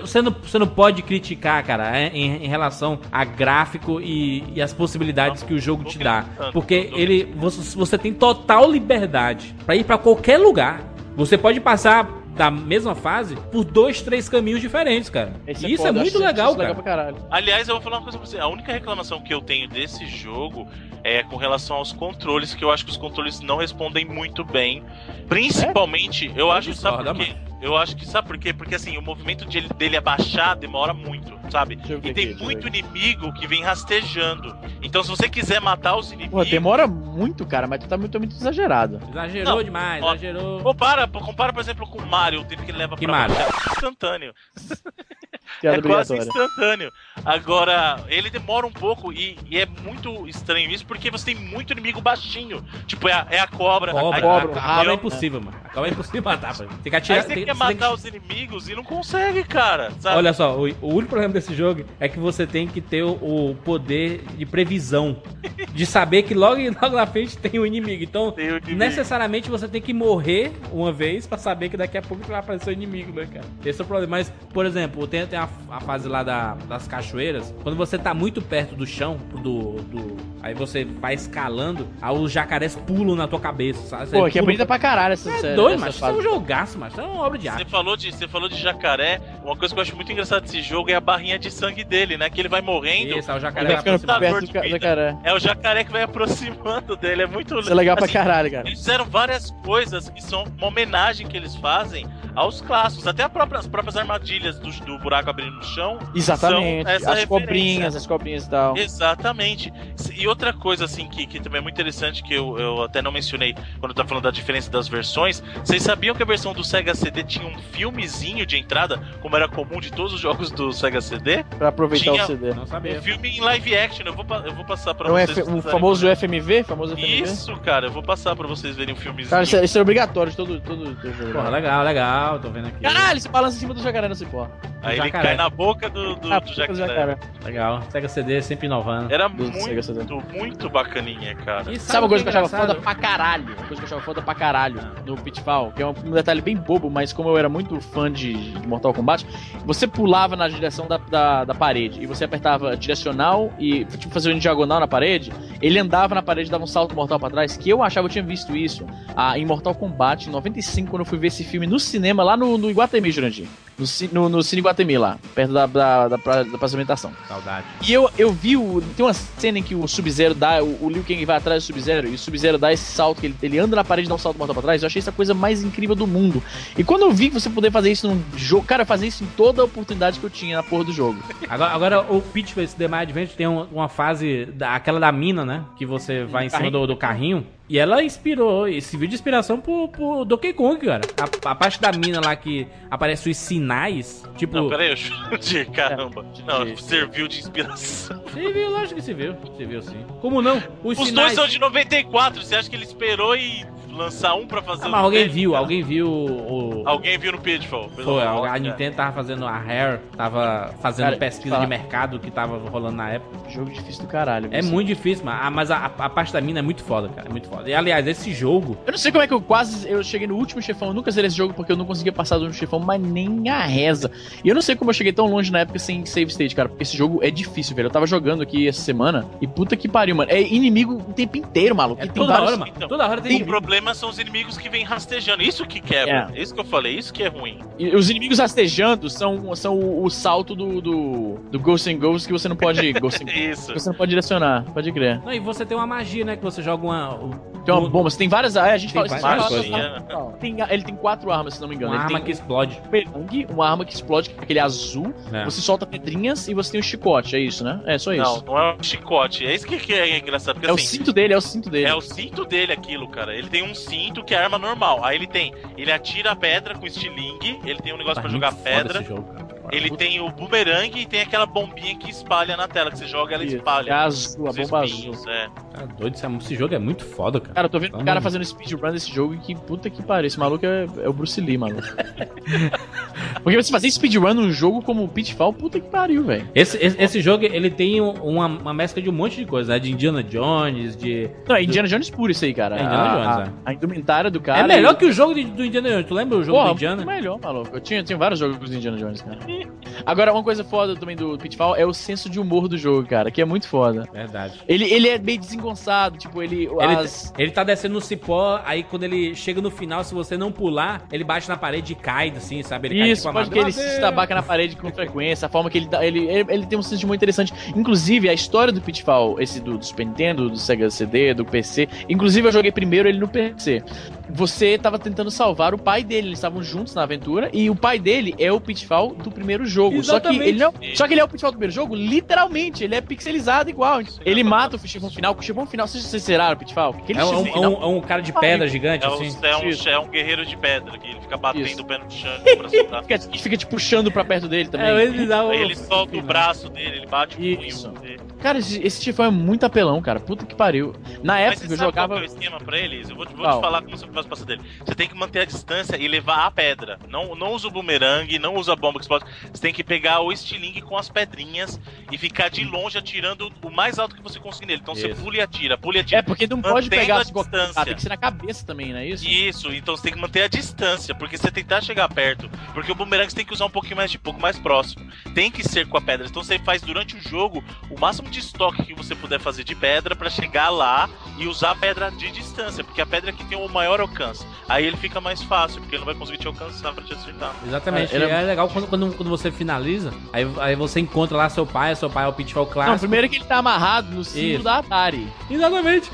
você não, você não pode criticar, cara, é, em, em relação a gráfico e, e as possibilidades Não, que o jogo te dá. Porque ele, você, você tem total liberdade pra ir pra qualquer lugar. Você pode passar da mesma fase por dois, três caminhos diferentes, cara. Esse e isso é muito legal, cara. legal pra caralho. Aliás, eu vou falar uma coisa pra você. A única reclamação que eu tenho desse jogo é com relação aos controles, que eu acho que os controles não respondem muito bem. Principalmente, eu acho, sabe discordo, por quê? Eu acho que, sabe por quê? Porque assim, o movimento de ele- dele abaixar demora muito, sabe? E tem muito inimigo que vem rastejando. Então, se você quiser matar os Pô, inimigos. demora muito, cara, mas tu tá muito, muito exagerado. Exagerou Não, demais, ó, exagerou. Compara, compara, por exemplo, com o Mario, o tempo que ele leva Que pra Mario? baixar. É instantâneo. [LAUGHS] É quase instantâneo. Agora, ele demora um pouco e, e é muito estranho isso porque você tem muito inimigo baixinho. Tipo, é a, é a cobra. Cobra, aí- a, cobra, a cobra rabo, é impossível, mano. A cobra é impossível matar, pô. Tem que atirar. tem- quer você tem que- matar os inimigos e não consegue, cara. Sabe? Olha só, o, o único problema desse jogo é que você tem que ter o, o poder de previsão. [LAUGHS] De saber que logo, logo na frente tem o inimigo. Então, o inimigo. necessariamente você tem que morrer uma vez pra saber que daqui a pouco vai aparecer o inimigo, né, cara? Esse é o problema. Mas, por exemplo, tem, tem a, a fase lá da- das cachoeiras. Quando você tá muito perto do chão, do. do aí você vai escalando, aí os jacarés pulam na tua cabeça, sabe? Você Pô, que é bonita pra caralho essa É doido, mas isso é um jogaço, mas isso é uma obra de Você arte. falou, de, você falou de jacaré. Uma coisa que eu acho muito engraçada desse jogo é a barrinha de sangue dele, né? Que ele vai morrendo. Isso, aí o jacaré vai ficando perto do jacaré. É o jacaré que vai aproximando dele. É muito Isso é legal pra assim, caralho, cara. Eles fizeram várias coisas que são uma homenagem que eles fazem aos clássicos. Até a própria- as próprias armadilhas do, do buraco abrindo no chão. Exatamente. As referência. cobrinhas, as cobrinhas e tal. Exatamente. E outra coisa, assim, que, que também é muito interessante, que eu, eu até não mencionei quando eu tava falando da diferença das versões. Vocês sabiam que a versão do Sega CD tinha um filmezinho de entrada, como era comum de todos os jogos do Sega CD? Pra aproveitar Tinha- o CD. Não Um sabia. filme em live action. Eu vou, eu vou passar pra É o, vocês. F- se o famoso FMV? Famoso FMV? Isso, cara, eu vou passar pra vocês verem o filmezinho. Cara, isso é, isso é obrigatório de todo, todo, todo jogo. Porra, legal, legal, tô vendo aqui. Caralho, você balança em cima do jacaré nessa porra. Aí ele jacaré. cai na boca do, do, Ah, do puta do jacaré. Legal. Sega CD sempre inovando. Era Do muito, muito bacaninha, cara. E Sabe uma coisa que eu achava é engraçado? foda pra caralho? Uma coisa que eu achava foda pra caralho no Pitfall, que é um, um detalhe bem bobo, mas como eu era muito fã de, de Mortal Kombat, você pulava na direção da, da, da parede e você apertava direcional e tipo, fazia um diagonal na parede, ele andava na parede e dava um salto mortal pra trás, que eu achava, eu tinha visto isso ah, em Mortal Kombat em 95, quando eu fui ver esse filme no cinema lá no, no Iguatemi, Jurandir. No, no, no Cine Guatemi lá, perto da, da, da, pra- da praça alimentação. Saudade. E eu, eu vi o. Tem uma cena em que o Sub-Zero dá. O, o Liu Kang vai atrás do Sub-Zero e o Sub-Zero dá esse salto, que ele, ele anda na parede e dá um salto mortal pra trás. Eu achei essa coisa mais incrível do mundo. E quando eu vi que você poder fazer isso num jogo. Cara, fazer isso em toda a oportunidade que eu tinha na porra do jogo. Agora, agora o Peach vs The My Adventure tem um- uma fase, da, aquela da mina, né? Que você vai em cima do, do carrinho. E ela inspirou, esse vídeo de inspiração pro, pro Donkey Kong, cara. A, a parte da mina lá que aparece os sinais, tipo... Não, peraí, eu chutei, [LAUGHS] caramba. Não, de- serviu de inspiração. Você viu, lógico que você viu. Você viu sim. Como não? Os, Os sinais... dois são de 94, você acha que ele esperou e lançar um pra fazer Ah, mas alguém viu, alguém viu o... Alguém viu no Pitfall. Foi, a de Nintendo tava fazendo a Rare, tava fazendo Cara, pesquisa fala- de mercado que tava rolando na época. Jogo difícil do caralho. É muito difícil, mas, ah, mas a, a parte da mina é muito foda, cara. É muito foda. E aliás, esse jogo, Eu não sei como é que eu quase. Eu cheguei no último chefão. Eu nunca zerei esse jogo porque eu não conseguia passar do último chefão, mas nem a reza. E eu não sei como eu cheguei tão longe na época sem save state, cara. Porque esse jogo é difícil, velho. Eu tava jogando aqui essa semana e puta que pariu, mano. É inimigo o tempo inteiro, maluco. é tem toda vários- hora, mano. então. toda hora tem O inimigo. Problema são os inimigos que vêm rastejando. Isso que quebra. Isso que eu falei, isso que é ruim. E os inimigos rastejando são, são o, o salto do, do, do Ghost and Ghost que você não pode. [LAUGHS] Ghost Isso. você não pode direcionar, pode crer. Não, e você tem uma magia, né? Que você joga uma. Tem uma um- bomba, você tem várias. Ah, a gente Tem fala várias coisas, né? Não, tem- ele tem quatro armas, se não me engano. Uma ele arma tem que explode. um pelang, uma arma que explode, que é aquele azul. É. Você solta pedrinhas e você tem um chicote, é isso, né? É só isso. Não, não é um chicote. É isso que que é engraçado. Porque é o assim, cinto dele, é o cinto dele. É o cinto dele aquilo, cara. Ele tem um cinto que é arma normal. Aí ele tem. Ele atira a pedra com estilingue. Ele tem um negócio Tá pra muito jogar pedra. esse jogo, cara. Ele tem o bumerangue e tem aquela bombinha que espalha na tela. Que você joga, ela Isso, espalha. É azul, a bomba espinhos, azul. É. Tá doido, esse, jogo é muito foda, cara. Cara, eu tô vendo o cara fazendo speedrun desse jogo e que puta que pariu. Esse maluco é, é o Bruce Lee, maluco. [LAUGHS] Porque você fazer speedrun num jogo como o Pitfall, puta que pariu, velho. Esse, esse, esse jogo, ele tem um- uma, uma mescla de um monte de coisa, né? De Indiana Jones, de... Não, é Indiana Jones puro isso aí, cara. É Indiana a, Jones, a, a indumentária do cara. é melhor e- que o jogo de- do Indiana Jones. Tu lembra o jogo Porra, do Indiana? muito melhor, maluco. Eu tinha, tinha vários jogos do Indiana Jones, cara. Agora, uma coisa foda também do Pitfall é o senso de humor do jogo, cara, que é muito foda. Verdade. Ele, ele é meio desengonçado, tipo, ele. Ele, as- ele tá descendo no cipó, aí quando ele chega no final, se você não pular, ele bate na parede e cai, assim, sabe? Ele cai Isso, tipo a pode que ele se estabaca na parede com frequência, a forma que ele dá. Ele, ele, ele tem um senso de humor interessante. Inclusive, a história do Pitfall, esse do, do Super Nintendo, do Sega CD, do PC. Inclusive, eu joguei primeiro ele no PC. Você tava tentando salvar o pai dele, eles estavam juntos na aventura, e o pai dele é o Pitfall do primeiro jogo. Só que ele não. Só que ele é o Pitfall do primeiro jogo, literalmente, ele é pixelizado igual. Ele mata o chefão final, o chefão final, vocês zeraram o Pitfall? Aquele É um, é um- é um cara de pedra gigante, É, um, assim. é, um, é um guerreiro de pedra que ele fica batendo Isso. o pé no chão pra soltar. fica, fica te puxando pra perto dele também. É, ele dá um- ele solta o braço dele, ele bate o punho dele. Cara, esse, esse chefão é muito apelão, cara. Puta que pariu. Na Mas época você que eu sabe jogava. qual que é o esquema pra eles? Eu vou, te- vou te falar como você dele. Você tem que manter a distância e levar a pedra. Não, não usa o bumerangue, não usa a bomba que explode. Você tem que pegar o estilingue com as pedrinhas e ficar de longe atirando o mais alto que você conseguir nele. Então você Isso. pula e atira, pula e atira. É, porque não pode pegar a distância. Ah, tem que ser na cabeça também, não é isso? Isso, então você tem que manter a distância, porque você tentar chegar perto, porque o bumerangue você tem que usar um pouquinho mais de pouco mais próximo. Tem que ser com a pedra. Então você faz durante o jogo o máximo de estoque que você puder fazer de pedra pra chegar lá e usar a pedra de distância, porque a pedra que tem o maior alcance. Aí ele fica mais fácil, porque ele não vai conseguir te alcançar pra te acertar. Exatamente. É, é- é... legal quando, quando, quando você finaliza, aí, aí você encontra lá seu pai, seu pai é o Pitfall Não, clássico. primeiro que ele tá amarrado no símbolo Isso. da Atari. Exatamente.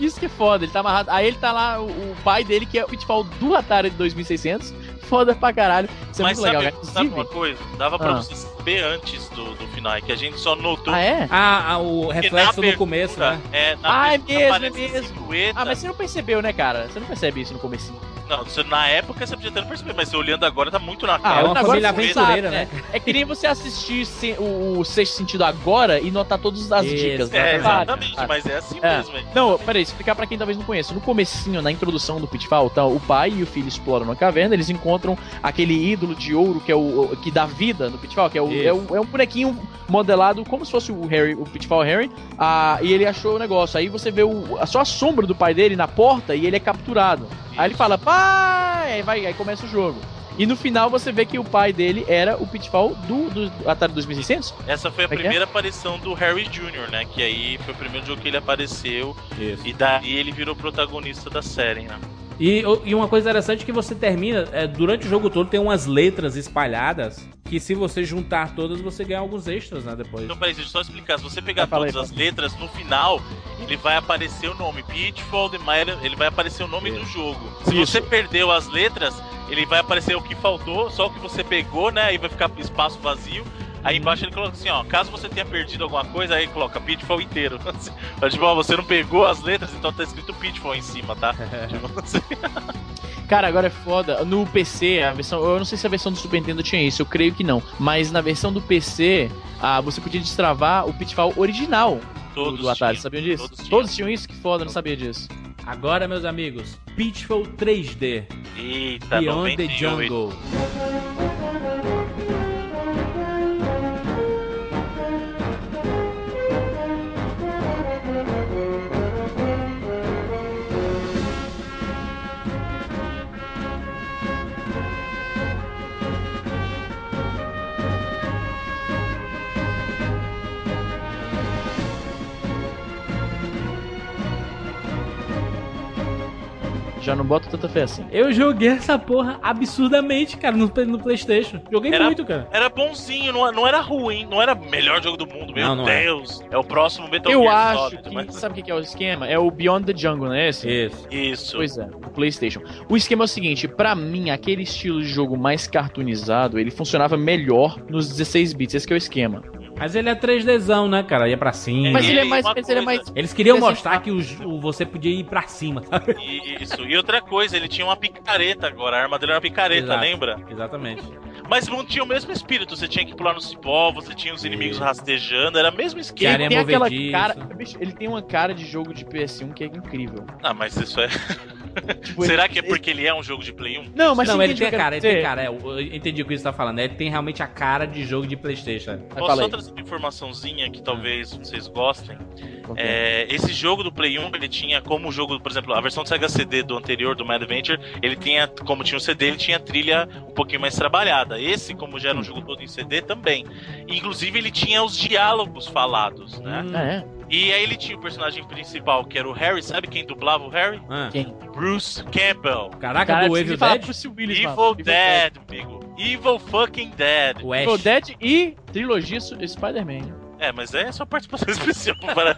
Isso que é foda, ele tá amarrado. Aí ele tá lá, o, o pai dele, que é o Pitfall do Atari de 2600. Foda pra caralho. Isso é Mas muito sabe, legal, cara. sabe uma coisa? Dava pra Ah. você saber antes do, do final, é que a gente só notou. Ah, é? Ah, ah, o reflexo no começo, né? É, na Ah, é mesmo, é mesmo. silhueta. Ah, mas você não percebeu, né, cara? Você não percebe isso no comecinho. Não, você- na época você podia até não perceber, mas você olhando agora tá muito na Ah, cara. é uma família você aventureira, sabe, né? É que nem você assistir se- o, o sexto sentido agora e notar todas as Isso, dicas. É, né? exatamente, Ah, mas é assim É. mesmo, hein? Não, peraí, explicar pra quem talvez não conheça. No comecinho, na introdução do Pitfall, tá, o pai e o filho exploram uma caverna, eles encontram aquele ídolo de ouro que é o que dá vida no Pitfall, que é, o, é, o- é um bonequinho modelado como se fosse o Harry, o Pitfall Harry, ah, e ele achou o negócio. Aí você vê o, a- só a sombra do pai dele na porta e ele é capturado. Aí ele fala, pai! Aí, vai, aí começa o jogo. E no final você vê que o pai dele era o Pitfall do, do Atari 2600. Essa foi a é é? primeira aparição do Harry Jr., né? Que aí foi o primeiro jogo que ele apareceu Isso. e daí ele virou protagonista da série, né? E, e uma coisa interessante é que você termina, é, durante o jogo todo tem umas letras espalhadas que se você juntar todas você ganha alguns extras, né, depois. Então, peraí, deixa eu só explicar. Se você pegar aí, todas as letras, no final, ele vai aparecer o nome. Pitfall, The Matter, ele vai aparecer o nome do jogo. Se Isso. você perdeu as letras, ele vai aparecer o que faltou, só o que você pegou, né? Aí vai ficar espaço vazio. Aí embaixo ele coloca assim, ó, caso você tenha perdido alguma coisa, aí coloca Pitfall inteiro. [LAUGHS] Tipo, ó, você não pegou as letras, então tá escrito Pitfall em cima, tá? [LAUGHS] Tipo, assim. [LAUGHS] Cara, agora é foda. No PC, a versão. Eu não sei se a versão do Super Nintendo tinha isso, eu creio que não. Mas na versão do PC, ah, você podia destravar o Pitfall original do, Todos do Atari. tinham, Sabiam disso? todos Todos, tinham. isso? Que foda, eu não sabia disso. Agora, meus amigos, Pitfall 3D, Eita, Beyond the 98. Jungle. Já não boto tanta fé assim. Eu joguei essa porra absurdamente, cara, no, no PlayStation. Joguei Era- muito, cara. Era bonzinho, não, não era ruim, não era o melhor jogo do mundo, meu Não, não é. Deus. É. o próximo Metal Eu Gear acho Solid, que. mas- Sabe o que que é o esquema? É o Beyond the Jungle, não é esse? Isso. Isso. Pois é, o PlayStation. O esquema é o seguinte, pra mim, aquele estilo de jogo mais cartoonizado, ele funcionava melhor nos 16 bits, esse que é o esquema. Mas ele é 3Dzão, né, cara? Ia pra cima. Mas E ele é mais, mas ele é coisa- mais Eles queriam Desenho- mostrar que o, o- você podia ir pra cima, sabe? Isso. E outra coisa, ele tinha uma picareta agora. A arma dele era uma picareta, Exato. lembra? Exatamente. Mas não tinha o mesmo espírito. Você tinha que pular no cipó, você tinha os inimigos Isso. rastejando, era o mesmo Que esquema. tem aquela cara, bicho, ele tem uma cara de jogo de PS1 que é incrível. Ah, mas isso é. [LAUGHS] [LAUGHS] Tipo, Será ele- que é porque ele é um jogo de Play 1? Não, mas não, ele entende tem o que eu cara, ele tem cara. é, eu entendi o que você tá falando. Ele tem realmente a cara de jogo de Playstation. Posso só trazer uma informaçãozinha que talvez vocês gostem? Ok. É, esse jogo do Play 1, ele tinha como jogo, por exemplo, a versão do Sega CD do anterior, do Mad Adventure, ele tinha, como tinha o CD, ele tinha trilha um pouquinho mais trabalhada. Esse, como já era um jogo todo em CD, também. Inclusive, ele tinha os diálogos falados, né? Hum, Ah, é? E aí ele tinha o personagem principal, que era o Harry, sabe quem dublava o Harry? ah. Quem? Bruce Campbell. Caraca, Cara, do Evil Dead? Bruce Willis, Evil mano. Dead, amigo. Evil fucking Dead. O Evil. Dead e trilogia Spider-Man. É, mas é só participação [LAUGHS] especial para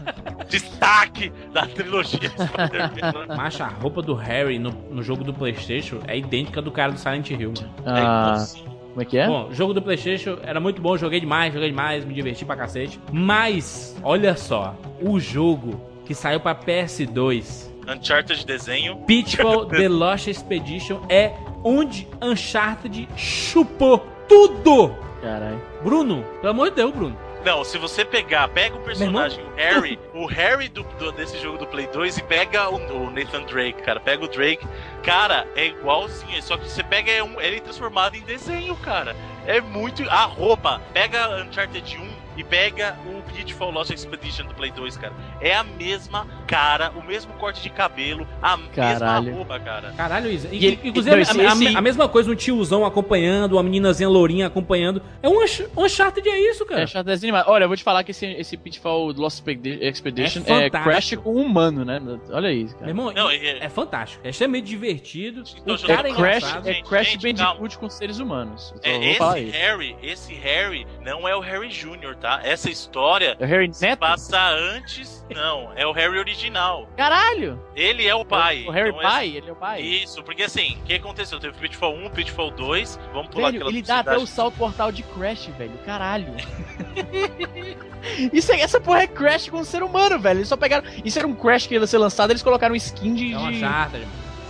destaque da trilogia Spider-Man. né? Macha, a roupa do Harry no, no jogo do Playstation é idêntica do cara do Silent Hill. É Ah, igualzinho. Como é que é? Bom, o jogo do Playstation era muito bom, joguei demais, joguei demais, me diverti pra cacete. Mas, olha só, o jogo que saiu pra PS2, Uncharted de desenho. Pitfall [LAUGHS] The Lost Expedition, é onde Uncharted chupou tudo! Caralho. Bruno, pelo amor de Deus, Bruno. Não, se você pegar, pega o personagem, o Harry, o Harry do, do- desse jogo do Play 2 e pega o, o Nathan Drake, cara. Pega o Drake, cara, é igualzinho. Só que você pega é ele transformado em desenho, cara. É muito. A roupa, pega Uncharted 1 e pega o Pitfall Lost Expedition do Play 2, cara. É a mesma cara, o mesmo corte de cabelo, a Caralho. mesma roupa, cara. Caralho, Isa. E ele- Inclusive, não, a- esse- a, esse- a mesma coisa, um tiozão acompanhando, uma meninazinha lourinha acompanhando. É um Unch- Uncharted, é isso, cara. É desenho animado. Olha, eu vou te falar que esse, esse Pitfall Lost Expedi- Expedition É é. Crash com um humano, né? Olha isso, Meu cara. irmão, Não, e- é- é fantástico. É extremamente divertido. Então, o cara é É Crash, engraçado. é Crash gente. Bandicoot com seres humanos. É, vou falar esse. Harry, esse Harry não é o Harry Jr., tá? Essa história É o Harry se Neto? passa antes. Não, é o Harry original. Caralho! Ele é o pai. O Harry então é- pai? Ele é o pai? Isso, porque assim, o que aconteceu? Teve Pitfall 1, Pitfall 2, vamos pular Velho, aquela ele dá até o salto mortal de Crash, velho. Caralho. [LAUGHS] Isso é, essa porra é Crash com um ser humano, velho. Eles só pegaram. Isso era um Crash que ia ser lançado, eles colocaram um skin de. É um mano.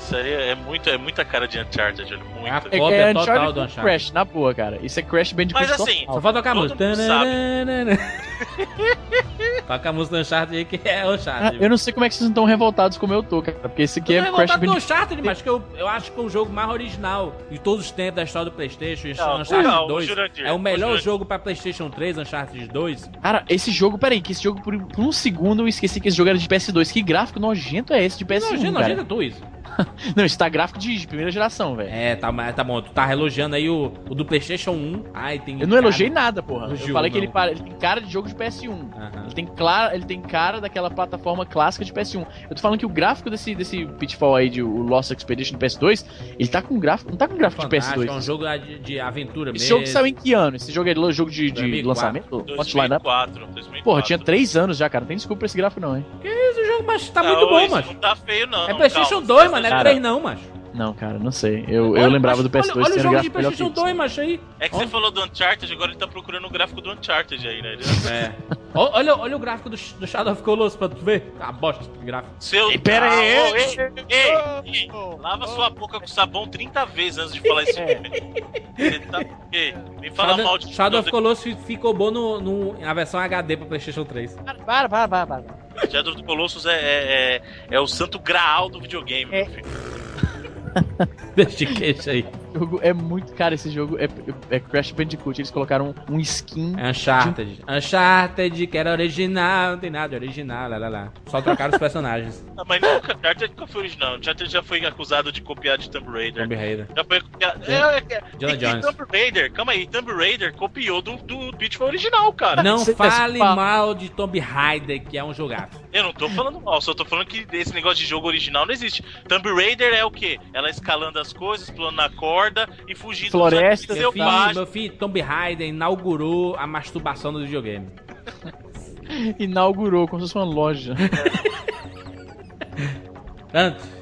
Isso aí é, muito, é muita cara de Uncharted, olha, muito. É a É, cópia é total do Uncharted. Crash, na boa, cara. Isso é Crash Bandicoot Mas assim, Só falta tocar a música. [LAUGHS] Toca a música do Uncharted aí que é Ah, Uncharted. eu não sei como é que vocês não estão revoltados como eu tô, cara. Porque esse aqui Eu é Crash o Bandicoot. Uncharted, mas que eu, eu acho que é o jogo mais original de todos os tempos da história do Playstation. Não, Uncharted não, o 2 Jurandir, é o o melhor Jurandir. jogo pra Playstation 3, Uncharted 2. Cara, esse jogo, peraí, que esse jogo, por, por um segundo eu esqueci que esse jogo era de PS2. Que gráfico nojento é esse de PS1, Nojento, nojento é tu isso. [LAUGHS] Não, isso tá gráfico de, de primeira geração, velho. É, tá, tá bom. Tu tá elogiando aí o, o do PlayStation 1. Ai, tem. Eu não elogiei nada, porra. Elogiou, eu falei que ele, não. para- ele tem cara de jogo de PS1. Aham. Ele tem, clara, ele tem cara daquela plataforma clássica de PS1. Eu tô falando que o gráfico desse, desse Pitfall aí, de o Lost Expedition do PS2, ele tá com gráfico. Não tá com gráfico de Fantástico, PS2. É um jogo de, de aventura Esse mesmo. jogo saiu em que ano? Esse jogo é jogo de, de 2004. lançamento? Hot Lineup? 2004, 2004. Porra, tinha 3 anos já, cara. Não tem desculpa pra esse gráfico, não, hein? Esse jogo, mas tá Não, muito bom, isso macho. Não tá feio, não. É não, PlayStation calma. 2, mano. Não é Cara, 3 não, macho. Não, cara, não sei. Eu, eu Olha, lembrava macho, do PS2 Olha, olha o tendo jogo de gráfico melhor que PlayStation isso. 2, macho, aí. É que você falou do Uncharted, agora ele tá procurando o gráfico do Uncharted aí, né? [LAUGHS] É. Olha, olha o gráfico do, do Shadow of Colossus pra tu ver. Tá bosta de gráfico. Seu... Ei, pera aí, Ah, ei, ei, ei, ei, Lava sua boca com sabão 30 vezes antes de falar isso. [LAUGHS] Você tá... Ei, Me fala Shadow, mal de Shadow of Colossus ficou bom no, no, na versão HD pra PlayStation 3. Para, para, para, para. para. [LAUGHS] Shadow of the Colossus é, é, é, é o santo graal do videogame, É. meu filho. [LAUGHS] Deixa de queixo aí. Jogo é muito. Cara, esse jogo é, é Crash Bandicoot. Eles colocaram um, skin. Uncharted. Uncharted, que era original, não tem nada de original, lá lá lá. Só trocaram os personagens. [LAUGHS] Ah, mas nunca, Uncharted nunca foi original. Uncharted já foi acusado de copiar de Tomb Raider. Tomb Raider. Já foi copiado. É, é, é. E Jones. Tomb Raider, calma aí, Tomb Raider copiou do, do Pitfall original, cara. Não Você- fale fala- mal de Tomb Raider, que é um jogaço. Eu não tô falando mal, só tô falando que esse negócio de jogo original não existe. Tomb Raider é o quê? Ela escalando as coisas, pulando na corda e fugindo Floresta, filho, selvagens. meu filho, Tomb Raider inaugurou a masturbação do videogame. Inaugurou como se fosse uma loja. [LAUGHS] Tanto.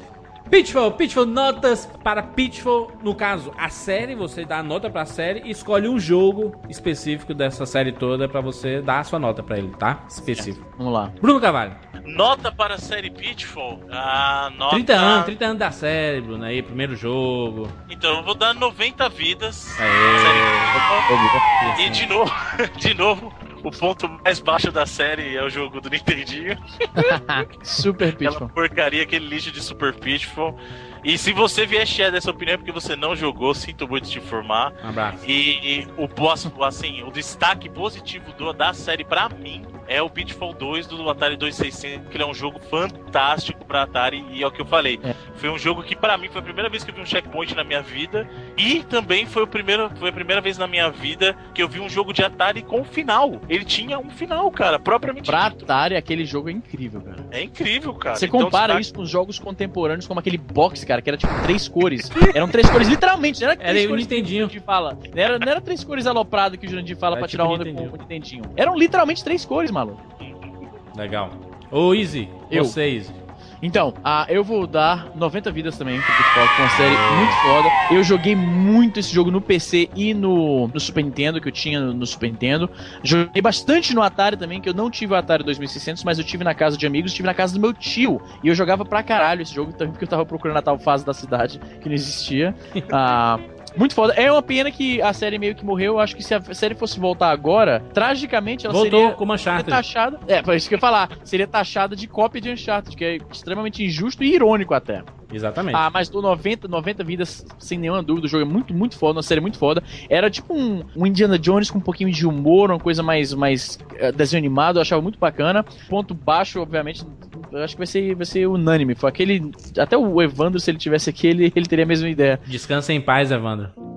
Pitfall, Pitfall, notas para Pitfall. No caso, a série, você dá a nota pra série e escolhe um jogo específico dessa série toda pra você dar a sua nota pra ele, tá? Específico. Vamos lá. Bruno Cavalho, Nota para a série Pitfall? Ah, nota... 30 anos, 30 anos da série, Bruno, aí, primeiro jogo. Então eu vou dar 90 vidas. Aê. Série... E de novo, [LAUGHS] de novo, o ponto mais baixo da série é o jogo do Nintendinho. [LAUGHS] Super Aquela Pitfall. porcaria, aquele lixo de Super Pitfall. E se você vier cheio dessa opinião é porque você não jogou, sinto muito te informar. Um abraço. E, e o assim, o destaque positivo do, da série pra mim é o Pitfall 2 do Atari 2600, que ele é um jogo fantástico pra Atari e é o que eu falei. É. Foi um jogo que pra mim foi a primeira vez que eu vi um checkpoint na minha vida e também foi, o primeiro, foi a primeira vez na minha vida que eu vi um jogo de Atari com final. Ele tinha um final, cara, propriamente Pra dito. Atari, aquele jogo é incrível, cara. É incrível, cara. Você Então, compara destaque- isso com os jogos contemporâneos, como aquele box, cara, que era tipo três cores. Eram três cores, literalmente, não era Era três o cores que Nintendinho. o Jurandir fala. Não era, não era três cores aloprado que o Jurandir fala Era pra tipo tirar onda Nintendinho. com o Nintendinho. Eram literalmente três cores, maluco. Legal. Ô, Easy, Eu. você, Easy. Então, ah, eu vou dar 90 vidas também pro Pitfall, que é uma série muito foda. Eu joguei muito esse jogo no PC e no, no Super Nintendo, que eu tinha no, no Super Nintendo. Joguei bastante no Atari também, que eu não tive o Atari 2600, mas eu tive na casa de amigos, tive na casa do meu tio. E eu jogava pra caralho esse jogo também, porque eu tava procurando a tal fase da cidade que não existia. [LAUGHS] Ah, muito foda. É uma pena que a série meio que morreu. Eu acho que se a série fosse voltar agora, tragicamente ela Voltou seria com seria Uncharted. taxada. É, foi isso que eu ia falar. Seria taxada de cópia de Uncharted, que é extremamente injusto e irônico até. Exatamente. Ah, mas do 90, 90 vidas, sem nenhuma dúvida, o jogo é muito, muito foda, uma série muito foda. Era tipo um, um Indiana Jones com um pouquinho de humor, uma coisa mais, mais eh, desenho animado, eu achava muito bacana. Ponto baixo, obviamente, eu acho que vai ser, vai ser unânime. Foi aquele. Até o Evandro, se ele tivesse aqui, ele, ele teria a mesma ideia. Descansa em paz, Evandro.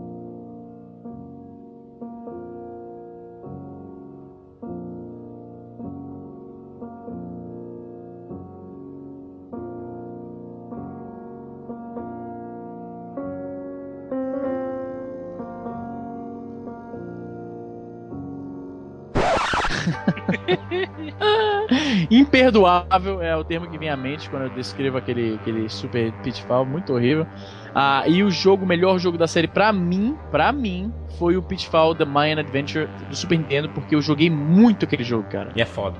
Imperdoável é o termo que vem à mente quando eu descrevo aquele, aquele super pitfall, muito horrível. Ah, e o jogo, o melhor jogo da série pra mim, pra mim, foi o Pitfall The Mayan Adventure do Super Nintendo, porque eu joguei muito aquele jogo, cara. E é foda.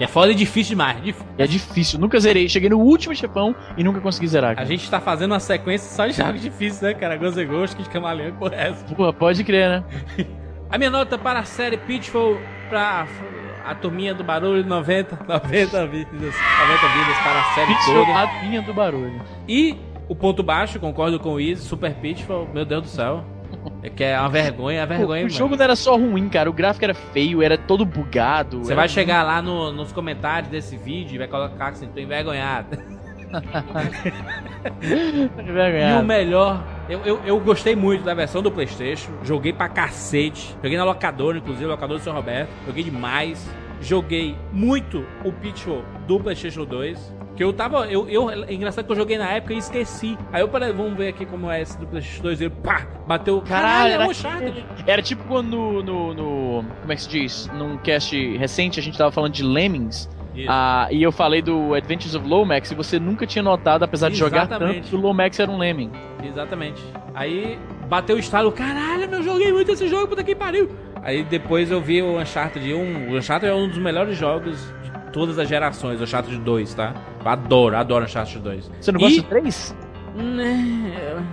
E é foda e difícil demais. Dif- É difícil, nunca zerei. Cheguei no último chefão e nunca consegui zerar. A Cara. gente tá fazendo uma sequência só de [LAUGHS] jogos difíceis, né, cara? Ghost Ghost, Kid Camaleão com essa. Porra, pode crer, né? [LAUGHS] A minha nota para a série Pitfall, pra a turminha do barulho, 90, 90 [LAUGHS] vidas, 90 vidas para a série Pitfall, toda. a vinha do barulho. E o ponto baixo, concordo com o Izzy, Super Pitfall, meu Deus do céu. É que é uma vergonha, é uma vergonha. o mano. jogo não era só ruim, cara. O gráfico era feio, era todo bugado. Você vai chegar lá no- nos comentários desse vídeo e vai colocar assim, tô envergonhado. [LAUGHS] e o melhor, eu, eu, eu, gostei muito da versão do PlayStation. Joguei pra cacete. Joguei na locadora, inclusive, locadora do São Roberto. Joguei demais. Joguei muito o Pitfall do PlayStation 2. Que eu tava. Eu, eu, é engraçado que eu joguei na época e esqueci. Aí eu falei, vamos ver aqui como é esse do PlayStation 2. Ele pá, bateu. Caralho, era, Uncharted. Era tipo quando no, no, no, Como é que se diz? Num cast recente a gente tava falando de Lemmings. Ah, e eu falei do Adventures of Lomax e você nunca tinha notado, apesar de jogar tanto, que o Lomax era um Lemming. Exatamente. Aí bateu o estalo, caralho, eu joguei muito esse jogo, puta que pariu. Aí depois eu vi o Uncharted 1. O Uncharted é um dos melhores jogos de todas as gerações, o Uncharted 2, tá? Eu adoro, adoro Uncharted 2. Você não gosta do 3? Né.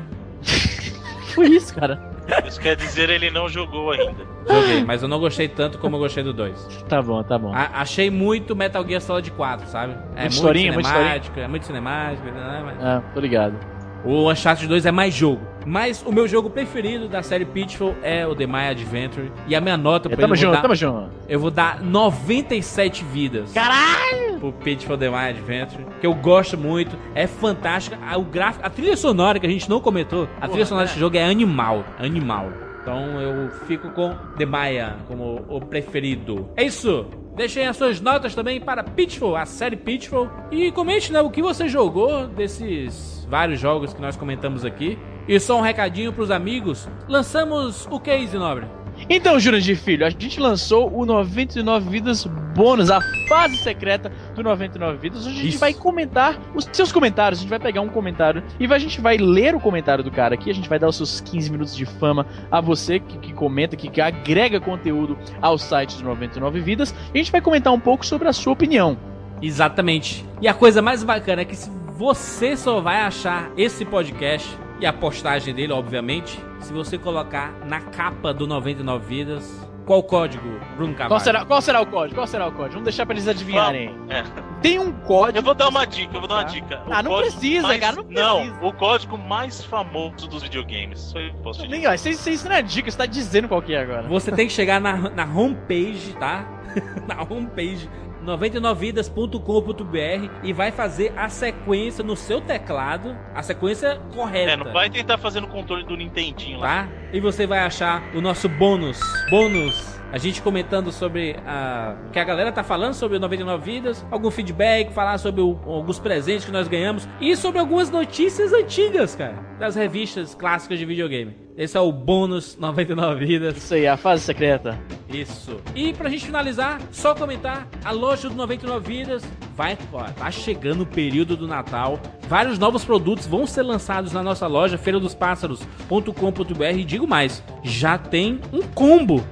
[LAUGHS] Foi isso, cara. Isso quer dizer ele não jogou ainda. Joguei, mas eu não gostei tanto como eu gostei do 2. Tá bom, tá bom. A achei muito Metal Gear Solid 4, sabe? É muito, historinha, cinemático, é muito cinemático. Né? Mas... Ah, tô ligado. O Uncharted 2 é mais jogo. Mas o meu jogo preferido da série Pitfall é o The My Adventure. E a minha nota pra tamo ele, junto, dar, tamo junto. Eu vou dar 97 vidas. Caralho! Pitfall The My Adventure. Que eu gosto muito. É fantástica. O gráfico, a trilha sonora que a gente não comentou. A Porra, trilha sonora é. desse jogo é animal. Animal. Então eu fico com The Maya como o preferido. É isso! Deixem as suas notas também para Pitfall, a série Pitfall. E comente né, o que você jogou desses vários jogos que nós comentamos aqui. E só um recadinho para os amigos: lançamos o Case Nobre. Então, Jurandir Filho, a gente lançou o 99 Vidas Bônus, a fase secreta do 99 Vidas. Hoje a gente Isso. vai comentar os seus comentários. A gente vai pegar um comentário e a gente vai ler o comentário do cara aqui. A gente vai dar os seus 15 minutos de fama a você que, que comenta, que, que agrega conteúdo ao site do 99 Vidas. E a gente vai comentar um pouco sobre a sua opinião. Exatamente. E a coisa mais bacana é que se você só vai achar esse podcast e a postagem dele, obviamente, se você colocar na capa do 99 Vidas. Qual o código, Bruno Cavalho? Qual será, qual será o código? Qual será o código? Vamos deixar pra eles adivinharem. É. Tem um código. Eu vou dar uma dica, eu vou dar uma tá. dica. O ah, não precisa, mais... cara, não precisa. Não, o código mais famoso dos videogames. Isso aí eu posso te dizer. Isso, isso não é dica, você tá dizendo qual que é agora. Você tem que chegar na, na homepage, tá? [LAUGHS] na homepage 99vidas.com.br e vai fazer a sequência no seu teclado, a sequência correta. É, não vai tentar fazer no controle do Nintendinho lá. Tá? E você vai achar o nosso bônus, bônus a gente comentando sobre a que a galera tá falando sobre o 99 vidas, algum feedback, falar sobre o, alguns presentes que nós ganhamos e sobre algumas notícias antigas, cara, das revistas clássicas de videogame. Esse é o bônus 99 vidas. Isso aí, a fase secreta. Isso. E pra gente finalizar, só comentar, a loja do 99 vidas vai, ó, tá chegando o período do Natal. Vários novos produtos vão ser lançados na nossa loja feira dos pássaros.com.br e digo mais, já tem um combo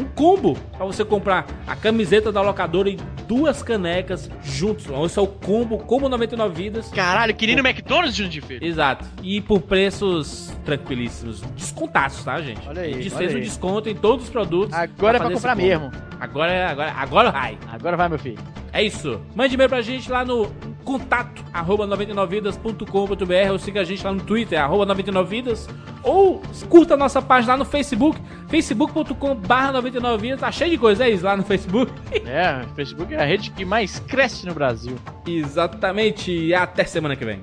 um combo para você comprar a camiseta da locadora e duas canecas juntos. Esse é o combo, combo 99 vidas. Caralho, que nem no McDonald's, de Filho. Exato. E por preços tranquilíssimos. Descontados, tá, gente? Olha aí. A gente fez um desconto em todos os produtos. Agora é pra comprar mesmo. Agora, é, agora, agora vai. Agora vai, meu filho. É isso. Mande e-mail pra gente lá no contato arroba 99vidas.com.br ou siga a gente lá no Twitter, arroba 99vidas ou curta a nossa página lá no Facebook, facebook.com barra 99vidas, tá cheio de coisa, é isso lá no Facebook. [LAUGHS] É, o Facebook é a rede que mais cresce no Brasil. Exatamente, e até semana que vem.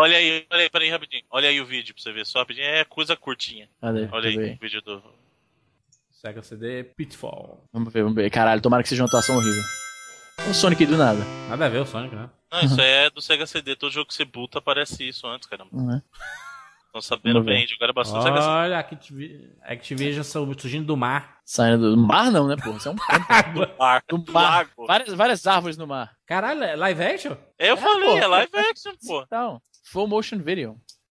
Olha aí, olha aí, peraí, rapidinho. Olha aí o vídeo pra você ver só rapidinho. É coisa curtinha. Cadê? Olha aí o vídeo do. Sega CD Pitfall. Vamos ver, vamos ver. Caralho, tomara que seja uma atuação horrível. O Sonic do nada. Nada a ver o Sonic, né? Não, isso aí é do Sega CD. Todo jogo que você buta aparece isso antes, caramba. Não é? Estão sabendo bem, jogaram bastante Sega CD. Olha, Activi- Activision surgindo do mar. Saindo do mar, não, né, pô? Isso é um [LAUGHS] Do mar, do do mar. Várias, várias árvores no mar. Caralho, é live action? Eu falei, pô. é live action, pô. Então, full motion video.